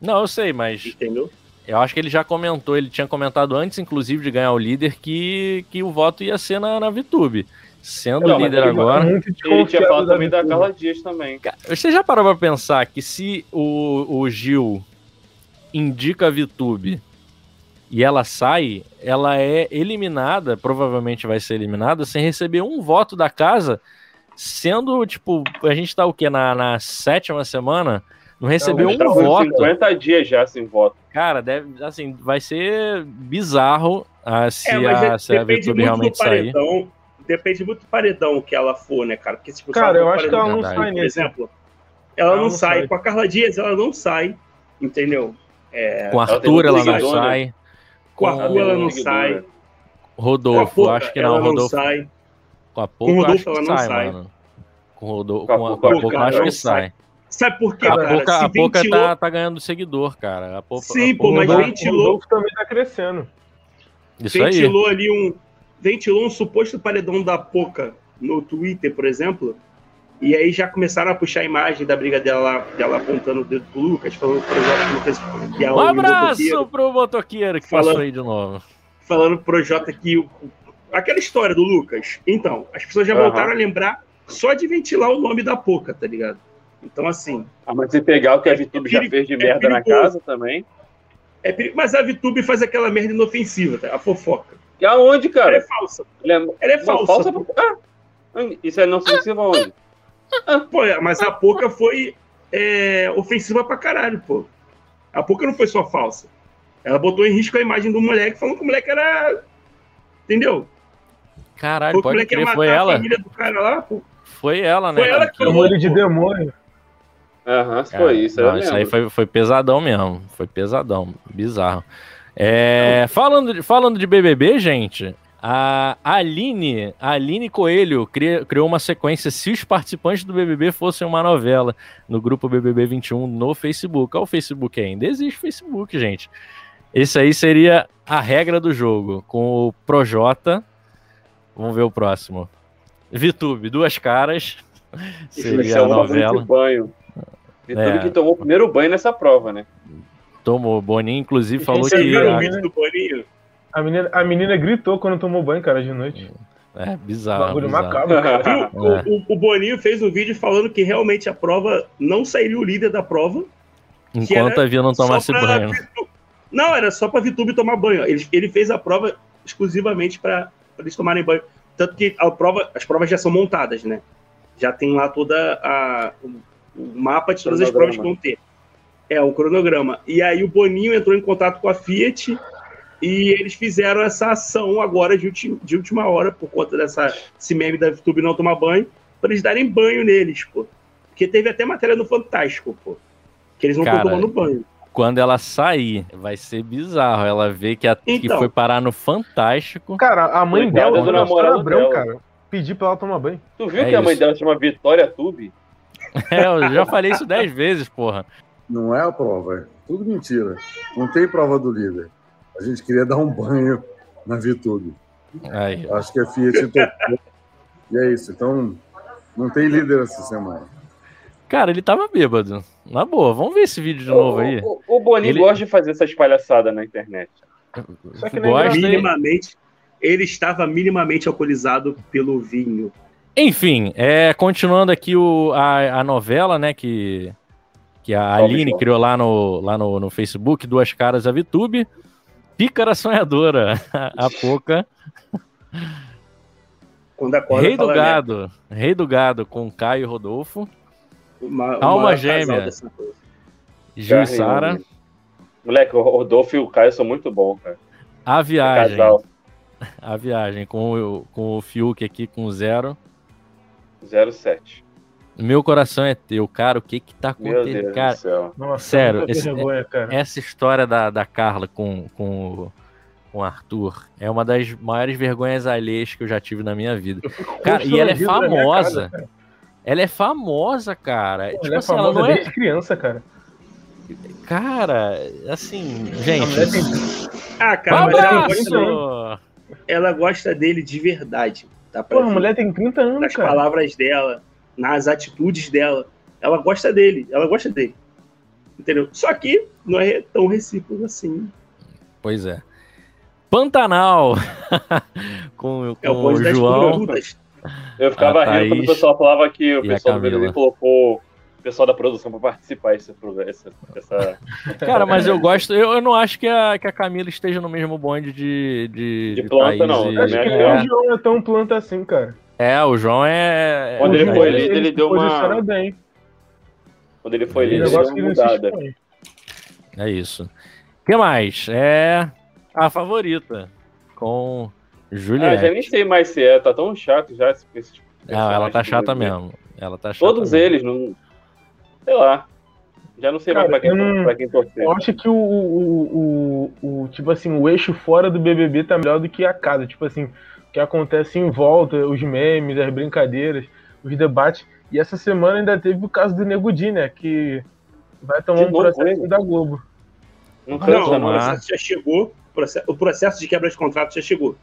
Não, eu sei, mas. Entendeu? Eu acho que ele já comentou, ele tinha comentado antes, inclusive, de ganhar o líder, que, que o voto ia ser na, na VTube. Sendo não, líder agora. Ele tinha falado também da Carla Dias também. Você já parou pra pensar que se o, o Gil indica a VTube e ela sai, ela é eliminada, provavelmente vai ser eliminada, sem receber um voto da casa sendo, tipo, a gente tá o quê? Na, na sétima semana? Não recebeu não, um voto. 50 dias já sem voto. Cara, deve, assim, vai ser bizarro ah, se, é, a, se a VTube realmente sair. Depende muito do paredão que ela for, né, cara? Porque, tipo, cara, eu acho que ela não sai, por exemplo. Ela, ela não, não sai. sai. Com a Carla Dias, ela não sai, entendeu? É, com a Arthur, ela, ela não sai. Com a Arthur, ela não sai. Rodolfo, acho que não. Rodolfo. Não sai. Com a pouco, com o Rodolfo ela não sai, sai. Mano. Com Rodolfo, com a, com a, pouco, acho que sai. Sabe por quê, a cara? Pouca, a pouca ventilou... tá, tá ganhando seguidor, cara. A pouca, Sim, a pô, mas ventilou. O Rodolfo também tá crescendo. Isso ventilou aí. ali um. Ventilou um suposto paredão da Poca no Twitter, por exemplo. E aí já começaram a puxar a imagem da briga dela lá, dela apontando o dedo pro Lucas, falando pro Projota Lucas que é Um abraço pro motoqueiro que falando, passou aí de novo. Falando pro Projota que aquela história do Lucas. Então, as pessoas já uhum. voltaram a lembrar só de ventilar o nome da Poca, tá ligado? Então, assim. Ah, mas se pegar o que a VTube é já fez de é merda perigoso. na casa também. É perigo, mas a VTube faz aquela merda inofensiva, tá? a fofoca. E aonde, cara? Ela é falsa. Ela é, Ela é falsa. falsa ah, isso é inofensiva aonde? Ah, pô, mas a Poca foi é, ofensiva pra caralho, pô. A Poca não foi só falsa. Ela botou em risco a imagem do moleque, falando que o moleque era. Entendeu? Caralho, pode crer, foi ela. Lá, foi ela, né? Foi ela que chamou ele de demônio. Aham, uhum, foi isso. Não, isso aí foi, foi pesadão mesmo. Foi pesadão. Bizarro. É, falando, falando de BBB, gente, a Aline, a Aline Coelho criou uma sequência se os participantes do BBB fossem uma novela no grupo BBB 21 no Facebook. Olha o Facebook ainda existe Facebook, gente. Esse aí seria a regra do jogo, com o Projota. Vamos ver o próximo. Vitube, duas caras. Seria a novela. Banho. Vitube é. que tomou o primeiro banho nessa prova, né? Tomou. Boninho, inclusive, falou que. A... do Boninho? A menina, a menina gritou quando tomou banho, cara, de noite. É, bizarro. Bagulho bizarro. macabro, cara. É. O, o, Boninho fez um vídeo falando que realmente a prova não sairia o líder da prova. Enquanto a Via não tomasse banho. Não, era só pra Vitube tomar banho. Ele, ele fez a prova exclusivamente para eles tomarem banho. Tanto que a prova, as provas já são montadas, né? Já tem lá toda a, o mapa de todas as provas que vão ter. É, o cronograma. E aí o Boninho entrou em contato com a Fiat e eles fizeram essa ação agora de, ulti, de última hora, por conta dessa esse meme da YouTube não tomar banho, para eles darem banho neles, pô. Porque teve até matéria no Fantástico, pô. Que eles não estão tomando banho. Quando ela sair, vai ser bizarro. Ela vê que, a, então, que foi parar no Fantástico. Cara, a mãe dela, do namorado Abrão, cara, pedir pra ela tomar banho. Tu viu é que isso. a mãe dela chama Vitória Tube? É, eu já falei isso dez vezes, porra. Não é a prova, é tudo mentira. Não tem prova do líder. A gente queria dar um banho na Vitube. Aí. Acho que a Fiat tocou. e é isso. Então, não tem líder essa semana. Cara, ele tava bêbado. Na boa, vamos ver esse vídeo de novo aí. O, o, o Boninho ele... gosta de fazer essas palhaçadas na internet. Só que gosta minimamente, ele estava minimamente alcoolizado pelo vinho. Enfim, é, continuando aqui o, a, a novela, né, que, que a Aline criou lá no, lá no, no Facebook, Duas Caras a VTube. Pícara Sonhadora, a Poca. Rei do Gado, né? Rei do Gado com Caio Rodolfo. Uma, Alma Gêmea. Gil Sara. Moleque, o Rodolfo e o Caio são muito bons, cara. A viagem. A viagem com o, com o Fiuk aqui com zero. 07. Meu coração é teu, cara. O que que tá acontecendo, cara? Nossa, Sério, esse, vergonha, cara. essa história da, da Carla com, com, com o Arthur é uma das maiores vergonhas alheias que eu já tive na minha vida. Cara, e ela é famosa. Cara, ela é famosa, cara. Pô, tipo ela é assim, famosa ela não é... desde criança, cara. Cara, assim, gente. Ah, cara, mas ela gosta, ela gosta dele de verdade. Tá Pô, a mulher tem 30 anos, nas cara. Palavras dela, nas atitudes dela. Ela gosta dele, ela gosta dele. Entendeu? Só que não é tão recíproco assim. Pois é. Pantanal com, com é o, o João. Eu ficava rindo quando o pessoal falava que o pessoal do BBB colocou o pessoal da produção para participar essa, essa, Cara, mas eu gosto, eu, eu não acho que a, que a Camila esteja no mesmo bonde de. De, de planta, não. E... Acho que é. o João é tão planta assim, cara. É, o João é. Quando ele foi líder, ele, deu uma. Bem. Quando ele foi líder, ele deu uma mudada. É isso. O que mais? É a favorita. Com Juliette. Ah, já nem sei mais se é, tá tão chato já esse, esse tipo Não, ela tá chata mesmo. Ela tá chata Todos mesmo. eles, não. Sei lá. Já não sei Cara, mais pra quem, não... pra quem torcer. Eu acho que o, o, o, o, tipo assim, o eixo fora do BBB tá melhor do que a casa. Tipo assim, que acontece em volta, os memes, as brincadeiras, os debates. E essa semana ainda teve o caso do Nego Di, né? Que vai tomar de um processo da Globo. Não, não, o processo já chegou. O processo de quebra de contrato já chegou.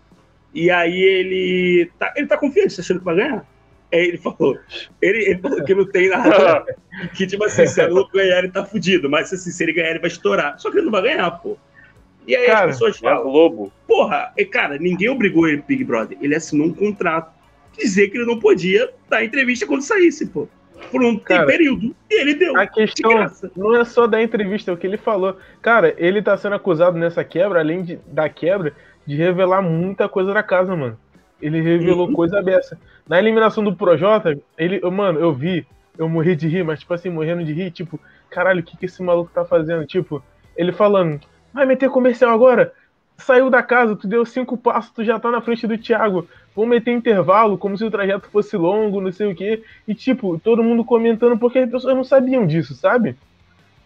E aí ele tá, ele tá confiante, tá achando que vai ganhar. Aí ele falou, ele, ele falou que não tem nada. que, tipo assim, se a Globo ganhar, ele tá fudido. Mas assim, se ele ganhar, ele vai estourar. Só que ele não vai ganhar, pô. E aí cara, as pessoas falam, é Globo. porra, e, cara, ninguém obrigou ele Big Brother. Ele assinou um contrato dizer que ele não podia dar entrevista quando saísse, pô. Por um cara, período. E ele deu. A questão não é só da entrevista, é o que ele falou. Cara, ele tá sendo acusado nessa quebra, além de, da quebra, de revelar muita coisa da casa, mano. Ele revelou uhum. coisa dessa. Na eliminação do Projota, ele, mano, eu vi, eu morri de rir, mas tipo assim, morrendo de rir, tipo, caralho, o que que esse maluco tá fazendo? Tipo, ele falando, vai meter comercial agora? Saiu da casa, tu deu cinco passos, tu já tá na frente do Thiago. Vou meter intervalo, como se o trajeto fosse longo, não sei o quê. E, tipo, todo mundo comentando porque as pessoas não sabiam disso, sabe?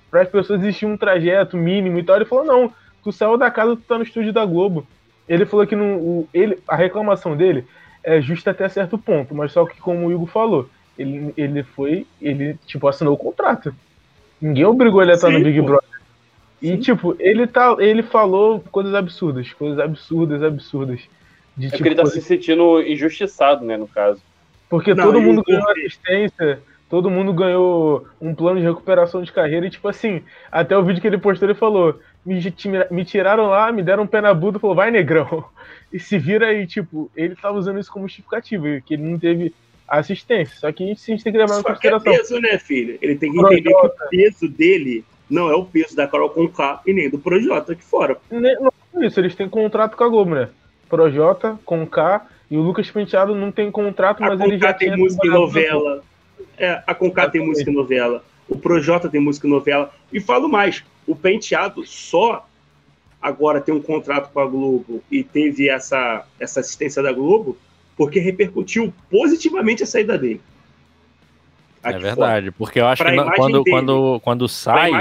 Para as pessoas existia um trajeto mínimo e tal. Ele falou: não, tu saiu da casa, tu tá no estúdio da Globo. Ele falou que não, o, ele, a reclamação dele é justa até certo ponto, mas só que, como o Hugo falou, ele, ele foi, ele, tipo, assinou o contrato. Ninguém obrigou ele a estar Sim, no Big. Brother. E, tipo, ele, tá, ele falou coisas absurdas, coisas absurdas, absurdas. De, é tipo, que ele tá coisa... se sentindo injustiçado, né, no caso. Porque não, todo mundo ganhou assistência, todo mundo ganhou um plano de recuperação de carreira, e, tipo assim, até o vídeo que ele postou, ele falou: me, me tiraram lá, me deram um pé na bunda e falou, vai negrão. E se vira aí, tipo, ele tava usando isso como justificativo, que ele não teve assistência. Só que a gente, a gente tem que levar em consideração. É peso, né, filho? Ele tem que entender Projota. que o peso dele não é o peso da Carol com K e nem do Projota aqui fora. Não, é isso, eles têm contrato com a Globo, né? Projota, com K e o Lucas Penteado não tem contrato, mas ele já tem música e novela. É, a Conká tem música e novela. O Projota tem música e novela. E falo mais, o Penteado só agora tem um contrato com a Globo e teve essa, essa assistência da Globo porque repercutiu positivamente a saída dele. Aqui é verdade, fora. porque eu acho pra que quando, dele, quando, quando sai,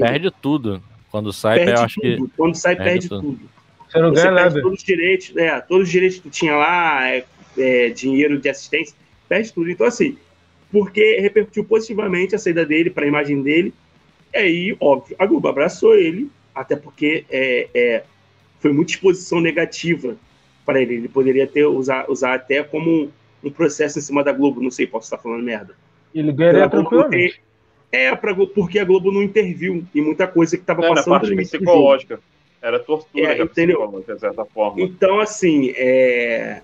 perde tudo. Quando sai, perde eu acho tudo. que. Quando sai, perde, perde tudo. tudo. Você não ganha nada. Todos os direitos, é, todos os direitos que tinha lá, é, é, dinheiro de assistência, perde tudo. Então, assim, porque repercutiu positivamente a saída dele para a imagem dele, e aí, óbvio, a Globo abraçou ele, até porque é, é, foi muita exposição negativa para ele. Ele poderia ter usar, usar até como um, um, processo em cima da Globo. Não sei, posso estar falando merda. Ele ganharia tranquilamente. É, pra, porque a Globo não interviu em muita coisa que estava passando. Na parte psicológica. Era tortura, é, entendeu? de certa forma. Então, assim, é...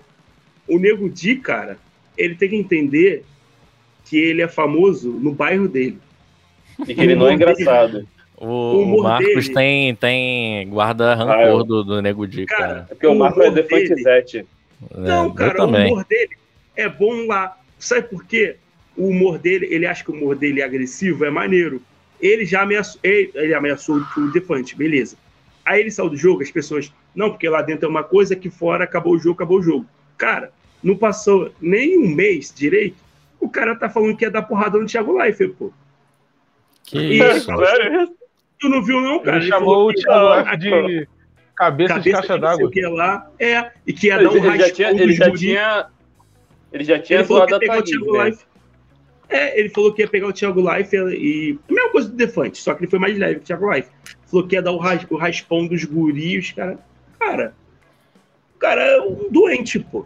o Nego Di, cara, ele tem que entender que ele é famoso no bairro dele. E que ele não é engraçado. O, o Marcos tem, tem guarda rancor ah, do, do Nego Di, cara. cara. É porque o, o Marcos é defantizete. É, não, cara, o humor dele é bom lá. Sabe por quê? O humor dele, ele acha que o humor dele é agressivo, é maneiro. Ele já ameaçou, ele, ele ameaçou o Defante, beleza. Aí ele saiu do jogo, as pessoas, não, porque lá dentro é uma coisa, aqui fora acabou o jogo, acabou o jogo. Cara, não passou nem um mês direito, o cara tá falando que ia dar porrada no Thiago Leifert, pô. Que e isso? Sério? Tu não viu, não, cara? Ele, ele chamou o Thiago de cabeça, cabeça de caixa d'água. que lá, é, e que ia dar um ele já tinha, ele já tinha Ele já tinha zoado a Thaís, né? É, ele falou que ia pegar o Thiago Leifert e. A mesma coisa do Defante, só que ele foi mais leve que o Thiago Leifert. Falou que ia dar o, ras... o raspão dos guris, cara. Cara, o cara é um doente, pô.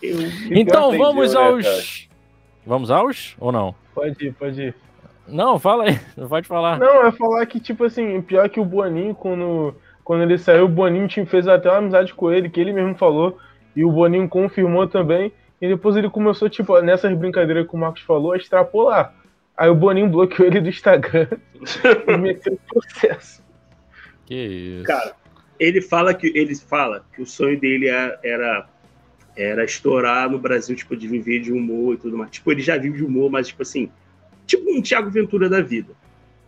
Eu... Então vamos né, aos. Vamos aos ou não? Pode ir, pode ir. Não, fala aí, não pode falar. Não, é falar que, tipo assim, pior que o Boninho, quando, quando ele saiu, o Boninho fez até uma amizade com ele, que ele mesmo falou, e o Boninho confirmou também. E depois ele começou, tipo, nessas brincadeiras que o Marcos falou, a extrapolar. Aí o Boninho bloqueou ele do Instagram e meteu o processo. Que isso. Cara, ele fala que ele fala que o sonho dele é, era era estourar no Brasil, tipo, de viver de humor e tudo mais. Tipo, ele já vive de humor, mas, tipo assim, tipo um Thiago Ventura da vida.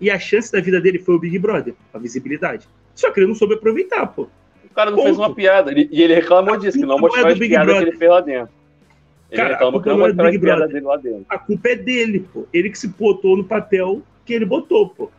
E a chance da vida dele foi o Big Brother, a visibilidade. Só que ele não soube aproveitar, pô. O cara não Ponto. fez uma piada. Ele, e ele reclamou disso, que não mostrou é as piadas que ele fez lá dentro. Ele cara, reclamou que não é dele lá dentro. A culpa é dele, pô. Ele que se botou no papel que ele botou, pô.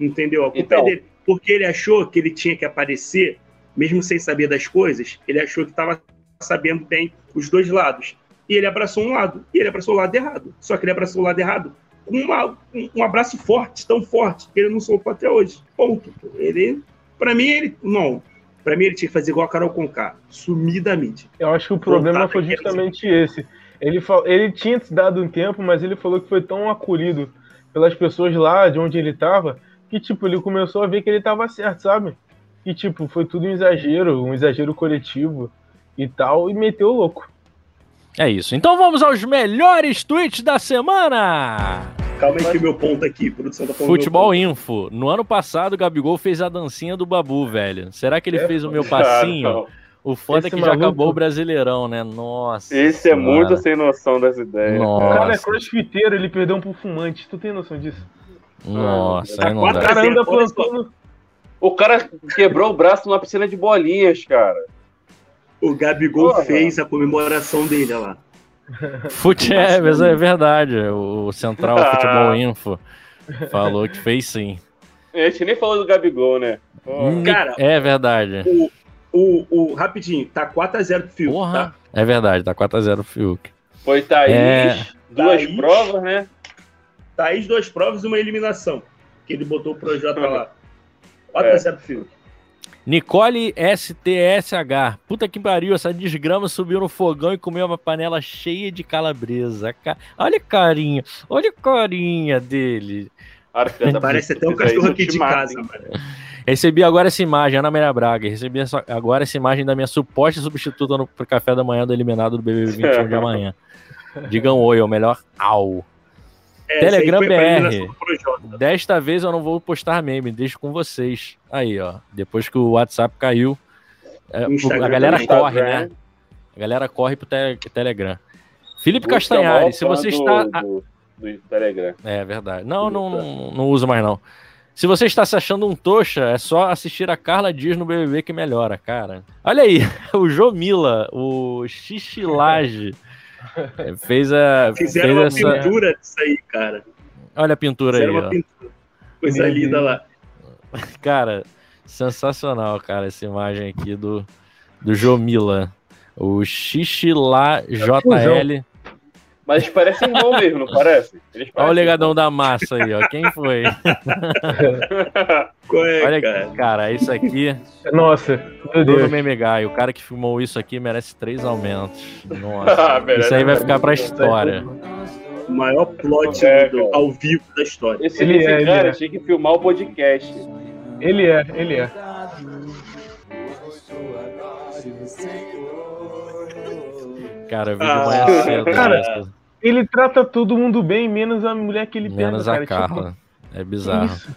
Entendeu? A culpa é então, é dele. Porque ele achou que ele tinha que aparecer, mesmo sem saber das coisas, ele achou que estava sabendo bem os dois lados. E ele abraçou um lado, e ele abraçou o lado errado. Só que ele abraçou o lado errado com uma, um abraço forte, tão forte, que ele não soltou até hoje. Ponto. Ele, para mim, ele. Não. Para mim, ele tinha que fazer igual a Carol Conká, sumir da mídia. Eu acho que o problema foi justamente esse. Ele, ele tinha dado um tempo, mas ele falou que foi tão acolhido pelas pessoas lá de onde ele tava, que, tipo, ele começou a ver que ele tava certo, sabe? Que, tipo, foi tudo um exagero, um exagero coletivo e tal, e meteu o louco. É isso. Então vamos aos melhores tweets da semana! Calma aí que meu ponto aqui, produção tá Futebol Info. No ano passado, o Gabigol fez a dancinha do Babu, velho. Será que ele é, fez o meu passinho? O foda é que já acabou o Brasileirão, né? Nossa. Esse é muito sem noção das ideias. Nossa. O cara é crossfiteiro, ele perdeu um pro fumante. Tu tem noção disso? Nossa, ah, não dá. O cara anda plantando... O cara quebrou o braço numa piscina de bolinhas, cara. O Gabigol Porra. fez a comemoração dele, olha lá. Fute é, mas é verdade. O Central ah. Futebol Info falou que fez sim. A gente nem falou do Gabigol, né? Oh. Cara, é verdade. O, o, o, rapidinho, tá 4x0 pro Fiuk. Porra, tá? É verdade, tá 4x0 pro Fiuk. Foi Thaís, é... duas Thaís, provas, né? Thaís, duas provas e uma eliminação. Que ele botou o projeto lá. 4x0 é. pro Fiuk. Nicole STSH. Puta que pariu, essa desgrama subiu no fogão e comeu uma panela cheia de calabresa. Olha a carinha, olha a carinha dele. Parece até um cachorro aqui de casa, mano. Recebi agora essa imagem, Ana Maria Braga. Recebi essa, agora essa imagem da minha suposta substituta no café da manhã do eliminado do BBB 21 de amanhã. Digam oi, ou melhor, au. É, Telegram BR. Desta vez eu não vou postar meme, deixo com vocês. Aí, ó. Depois que o WhatsApp caiu, é, a galera corre, né? A galera corre pro te Telegram. Felipe Castanhari, se você está. Do, do Telegram. É verdade. Não, não, não, não uso mais, não. Se você está se achando um toxa, é só assistir a Carla Dias no BBB que melhora, cara. Olha aí, o Jomila, o Xixilage, fez a. Fizeram fez uma essa... pintura disso aí, cara. Olha a pintura Fizeram aí. Uma pintura. Coisa Meu linda lá. Cara, sensacional, cara, essa imagem aqui do, do Jomila. O Xixilá JL. Mas eles parecem irmão mesmo, não parece? Olha o legadão da massa aí, ó. Quem foi? Qual é, Olha, cara? cara, isso aqui. Nossa, meu Deus. Bruno Memegai, o cara que filmou isso aqui merece três aumentos. Nossa. isso aí vai ficar pra história. O maior plot é, do, ao vivo da história. Esse, ele esse é, cara ele é. tinha que filmar o podcast. Ele é, ele é. Cara, vídeo ah, mais cedo. Cara, ele trata todo mundo bem, menos a mulher que ele menos pega. Menos a cara, Carla. Tipo... É bizarro. Isso.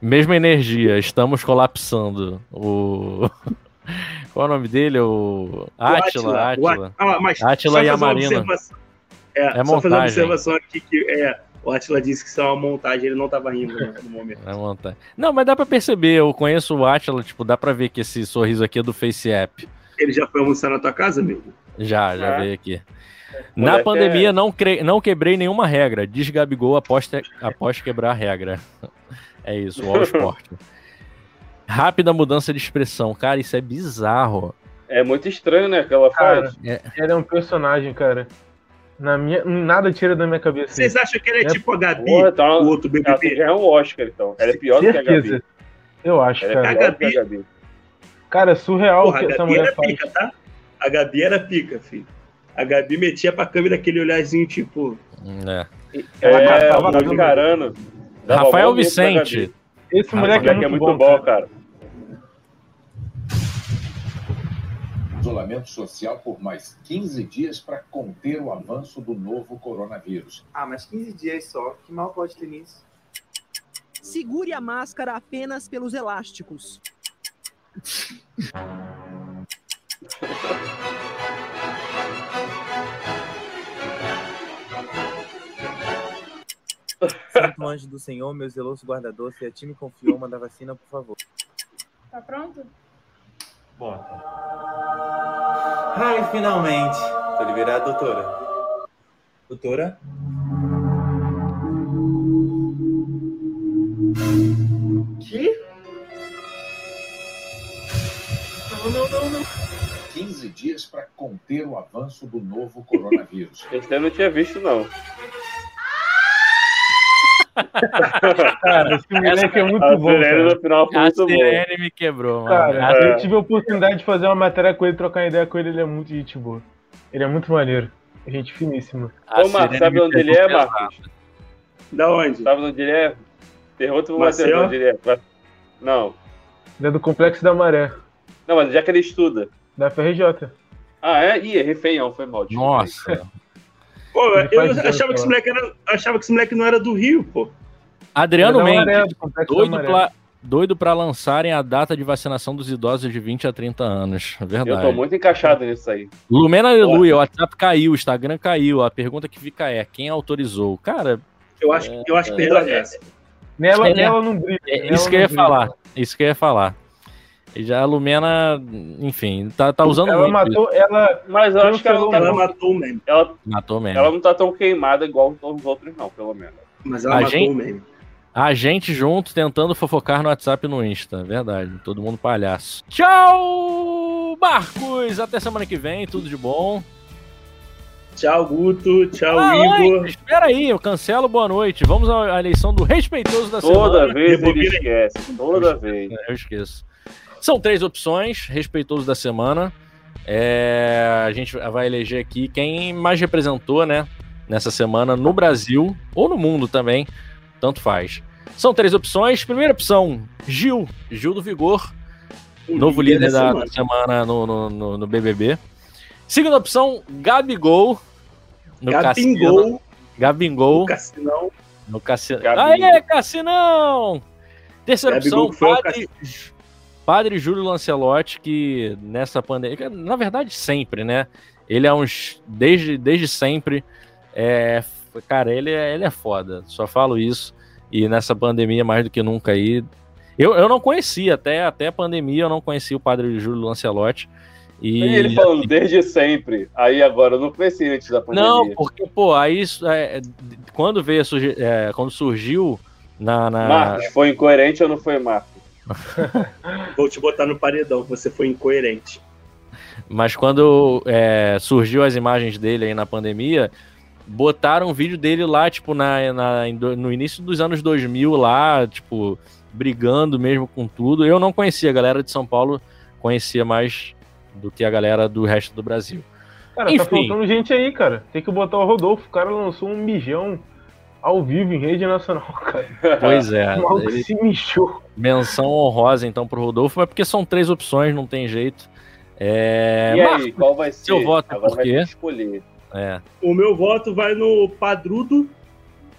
Mesma energia, estamos colapsando. O. Qual é o nome dele? O. Atila. Atila. Ah, mas Atila e a Marina. É, é só montagem. fazer uma observação aqui que é, o Atila disse que isso é uma montagem, ele não tava rindo né, no momento. É montagem. Não, mas dá pra perceber, eu conheço o Atila, tipo, dá pra ver que esse sorriso aqui é do Face App. Ele já foi almoçar na tua casa, amigo? Já, já é. veio aqui. Na pandemia, é... não, cre... não quebrei nenhuma regra. Diz Gabigol após, te... após quebrar a regra. É isso, o All Sport. Rápida mudança de expressão. Cara, isso é bizarro. É muito estranho, né? Que ela faz. é... Ela é um personagem, cara. Na minha, nada tira da minha cabeça. Vocês acham que ele é, é... tipo a Gabi, Porra, tá, o outro BBB? Já é um Oscar, então. Ela é pior Certeza. do que a Gabi. Eu acho, ela é cara. É a Gabi... a Gabi. Cara, é surreal o que essa mulher faz. Pica, tá? A Gabi era pica, filho. A Gabi metia pra câmera aquele olharzinho, tipo. É. Ela é, tava encarando. Rafael Vicente. Esse moleque é muito, é muito bom, bom cara. Isolamento social por mais 15 dias para conter o avanço do novo coronavírus. Ah, mas 15 dias só, que mal pode ter nisso? Segure a máscara apenas pelos elásticos. Santo anjo do Senhor, meu zeloso guardador, se a ti me confiou, manda vacina, por favor. Tá pronto? Bota. Ai, finalmente. Tô liberado, doutora. Doutora? 15 dias para conter o avanço do novo coronavírus. Esse eu não tinha visto, não. Cara, esse moleque é muito a bom. Cara. No final foi a muito sirene me quebrou, mano. Cara, é. eu tive a oportunidade de fazer uma matéria com ele, trocar ideia com ele, ele é muito gente boa. Ele é muito maneiro. Gente finíssima. Ô, Marcos, sabe onde ele é, Marcos? Da onde? Sabe onde ele é? Pergunta pro Matheus onde ele é. Não. Ele é do Complexo da Maré. Não, mas já que ele estuda. Da FRJ. Ah, é? Ih, errei feião, foi mal. Nossa. pô, eu achava que, esse moleque era, achava que esse moleque não era do Rio, pô. Adriano Mendes, doido pra, doido pra lançarem a data de vacinação dos idosos de 20 a 30 anos. É verdade. Eu tô muito encaixado nisso aí. Lumena Aleluia, o WhatsApp caiu, o Instagram caiu. A pergunta que fica é: quem autorizou? Cara. Eu acho, é, eu acho que perdeu a graça. Nela, é, nela não brilha. É, isso que eu ia falar. Isso que eu ia falar. E já a Lumena, enfim, tá, tá usando ela muito. Matou, ela Mas eu acho que ela, ela, ela matou mesmo. Ela, matou mesmo. Ela não tá tão queimada igual os outros, não, pelo menos. Mas ela a matou gente, mesmo. A gente junto tentando fofocar no WhatsApp e no Insta. Verdade. Todo mundo palhaço. Tchau, Marcos! Até semana que vem. Tudo de bom. Tchau, Guto. Tchau, ah, Igor. Espera aí, eu cancelo boa noite. Vamos à eleição do respeitoso da Toda semana. Toda vez ele esquece. Toda vez. Eu esqueço. São três opções, respeitoso da semana. É, a gente vai eleger aqui quem mais representou, né, nessa semana no Brasil ou no mundo também tanto faz. São três opções. Primeira opção, Gil, Gil do Vigor, o novo líder, líder da semana, semana no, no, no, no, BBB. Segunda opção, Gabigol, no Gabingol. Gabingol. No Cassinão. No Cassinão. Aê, Cassinão! Terceira Gabigol opção, Padre, Padre Júlio Lancelotti, que nessa pandemia, na verdade sempre, né? Ele é uns, desde, desde sempre, é, cara, ele é, ele é foda. Só falo isso. E nessa pandemia, mais do que nunca aí. Eu, eu não conhecia, até, até a pandemia, eu não conhecia o padre Júlio Lancelotti. E, e ele falando desde sempre. Aí agora eu não conhecia antes da pandemia. Não, porque, pô, aí é, quando veio é, quando surgiu na, na. Marcos, foi incoerente ou não foi, Marcos? Vou te botar no paredão, você foi incoerente. Mas quando é, surgiu as imagens dele aí na pandemia, botaram um vídeo dele lá, tipo, na, na, no início dos anos 2000 lá, tipo, brigando mesmo com tudo. Eu não conhecia, a galera de São Paulo conhecia mais do que a galera do resto do Brasil. Cara, tá Enfim. tá faltando gente aí, cara. Tem que botar o Rodolfo. O cara lançou um mijão ao vivo em rede nacional, cara. Pois é. O ele... se mijou. Menção honrosa, então, pro Rodolfo, mas porque são três opções, não tem jeito. É... E aí, qual vai ser? Seu voto Agora por quê? escolher. É. O meu voto vai no Padrudo.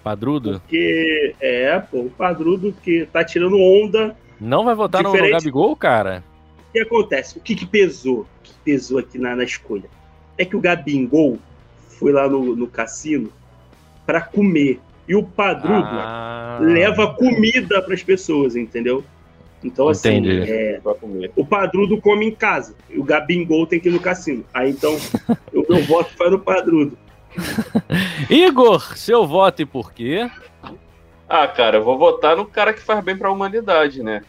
Padrudo? Porque é, pô, o Padrudo que tá tirando onda. Não vai votar diferente. no Gabigol, cara? O que acontece? O que, que pesou? O que pesou aqui na, na escolha? É que o Gabigol foi lá no, no cassino para comer. E o Padrudo ah. leva comida para as pessoas, entendeu? Então, assim, é, o Padrudo come em casa. E o Gabingol tem que ir no cassino. Aí, então, o meu voto vai no Padrudo. Igor, seu voto e por quê? Ah, cara, eu vou votar no cara que faz bem pra humanidade, né?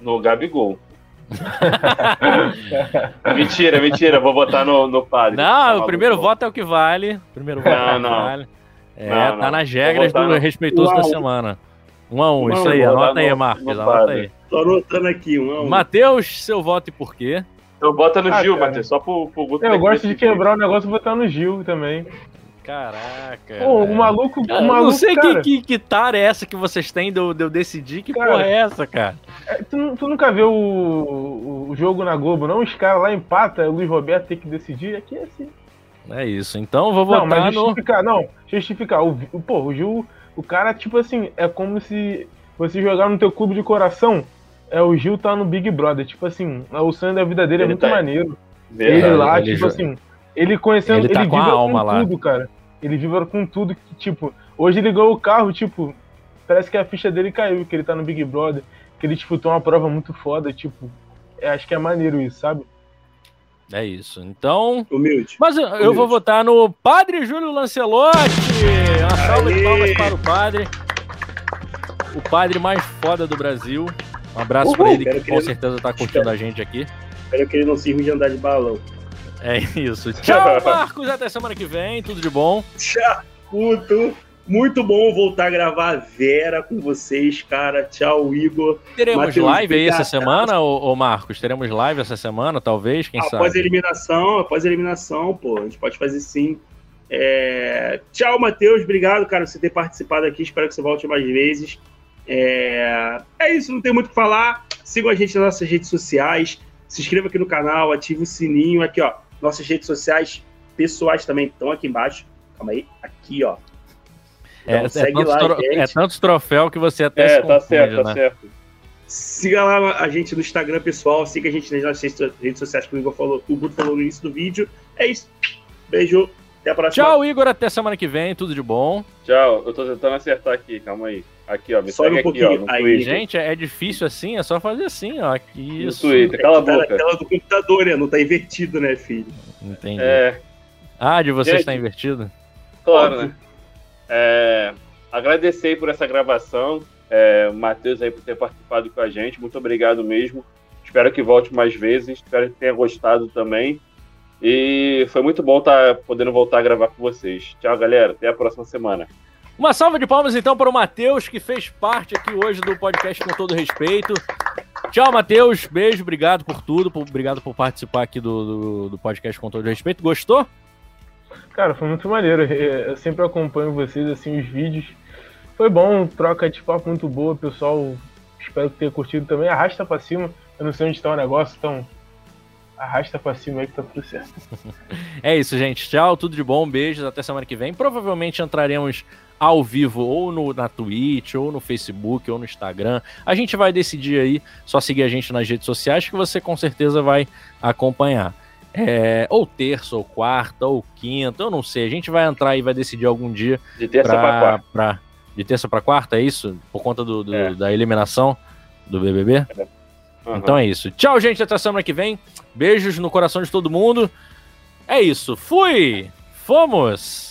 No Gabigol. mentira, mentira, vou votar no, no padre. Não, tá o primeiro voto é o que vale. O primeiro voto não, é o que não. vale. É, não, tá nas regras do no... respeitoso da semana. Um a um, um isso aí, anota aí, Marcos, anota aí. Tô anotando aqui, um a um. Matheus, seu voto e por quê? Eu boto no ah, Gil, Matheus, só pro, pro Guto. Eu gosto de quebrar o negócio e botar no Gil também. Caraca. Pô, o maluco. Cara, o maluco não sei cara... que, que, que tar é essa que vocês têm de eu, de eu decidir. Que cara, porra é essa, cara? É, tu, tu, nunca viu o, o, jogo na Globo, não? Os caras lá empatam, o Luiz Roberto tem que decidir. Aqui é assim. É isso. Então vou votar não, mas justificar, no... Não, justificar. O, pô, o Gil, o cara, tipo assim, é como se você jogar no teu clube de coração, é o Gil tá no Big Brother. Tipo assim, o sonho da vida dele é ele é muito tá... maneiro. Verdade, ele lá, ele tipo assim, ele conhecendo, ele, tá ele com vive alma com lá. tudo, cara. Ele vive com tudo que, tipo, hoje ele ganhou o carro, tipo, parece que a ficha dele caiu, que ele tá no Big Brother, que ele disputou uma prova muito foda, tipo, é, acho que é maneiro isso, sabe? É isso. Então. Humilde. Mas eu, Humilde. vou votar no Padre Júlio Lancelotti. Uma salva de palmas para o padre o padre mais foda do Brasil. Um abraço para ele, que, que com ele... certeza tá curtindo espero, a gente aqui. Espero que ele não sirva de andar de balão. É isso. Tchau, Marcos. Até semana que vem. Tudo de bom. Tchau, puto. Muito bom voltar a gravar a Vera com vocês, cara. Tchau, Igor. Teremos Mateus live aí essa semana, ô, Marcos? Teremos live essa semana, talvez? Quem após sabe? Após eliminação, após eliminação, pô. A gente pode fazer sim. É... Tchau, Matheus. Obrigado, cara, por você ter participado aqui. Espero que você volte mais vezes. É... é isso, não tem muito o que falar. Sigam a gente nas nossas redes sociais. Se inscreva aqui no canal, ative o sininho. Aqui, ó. Nossas redes sociais pessoais também estão aqui embaixo. Calma aí. Aqui, ó. É, então, é, segue é, lá, tro... é tantos troféus que você até é, se confunde, tá certo, tá né? tá certo. Siga lá a gente no Instagram, pessoal. Siga a gente nas nossas redes sociais que o Igor falou, o Guto falou no início do vídeo. É isso. Beijo. Até a próxima. Tchau, Igor. Até semana que vem. Tudo de bom. Tchau. Eu tô tentando acertar aqui. Calma aí. Aqui, ó. Me Só segue um aqui, ó. Aí, gente, é difícil assim. É só fazer assim, ó. Aqui, isso. No Twitter. Cala a boca. Tá tela do computador, né? Não tá invertido, né, filho? Entendi. É... Ah, de vocês está invertido? Claro, Óbvio. né? É... Agradecer por essa gravação. É, Matheus aí por ter participado com a gente. Muito obrigado mesmo. Espero que volte mais vezes. Espero que tenha gostado também. E foi muito bom estar tá podendo voltar a gravar com vocês. Tchau, galera. Até a próxima semana. Uma salva de palmas então para o Matheus, que fez parte aqui hoje do podcast com todo respeito. Tchau, Matheus. Beijo, obrigado por tudo. Por, obrigado por participar aqui do, do, do, podcast com todo respeito. Gostou? Cara, foi muito maneiro. Eu sempre acompanho vocês, assim, os vídeos. Foi bom, troca de papo muito boa, pessoal. Espero que tenha curtido também. Arrasta pra cima. Eu não sei onde está o negócio, então arrasta pra cima aí que tá tudo certo. é isso, gente. Tchau, tudo de bom, beijos, até semana que vem. Provavelmente entraremos ao vivo ou no, na Twitch, ou no Facebook, ou no Instagram. A gente vai decidir aí, só seguir a gente nas redes sociais que você com certeza vai acompanhar. É, ou terça, ou quarta, ou quinta, eu não sei. A gente vai entrar e vai decidir algum dia. De terça pra, pra quarta. Pra, de terça para quarta, é isso? Por conta do, do é. da eliminação do BBB? É. Uhum. Então é isso. Tchau, gente. Até semana que vem. Beijos no coração de todo mundo. É isso. Fui! Fomos!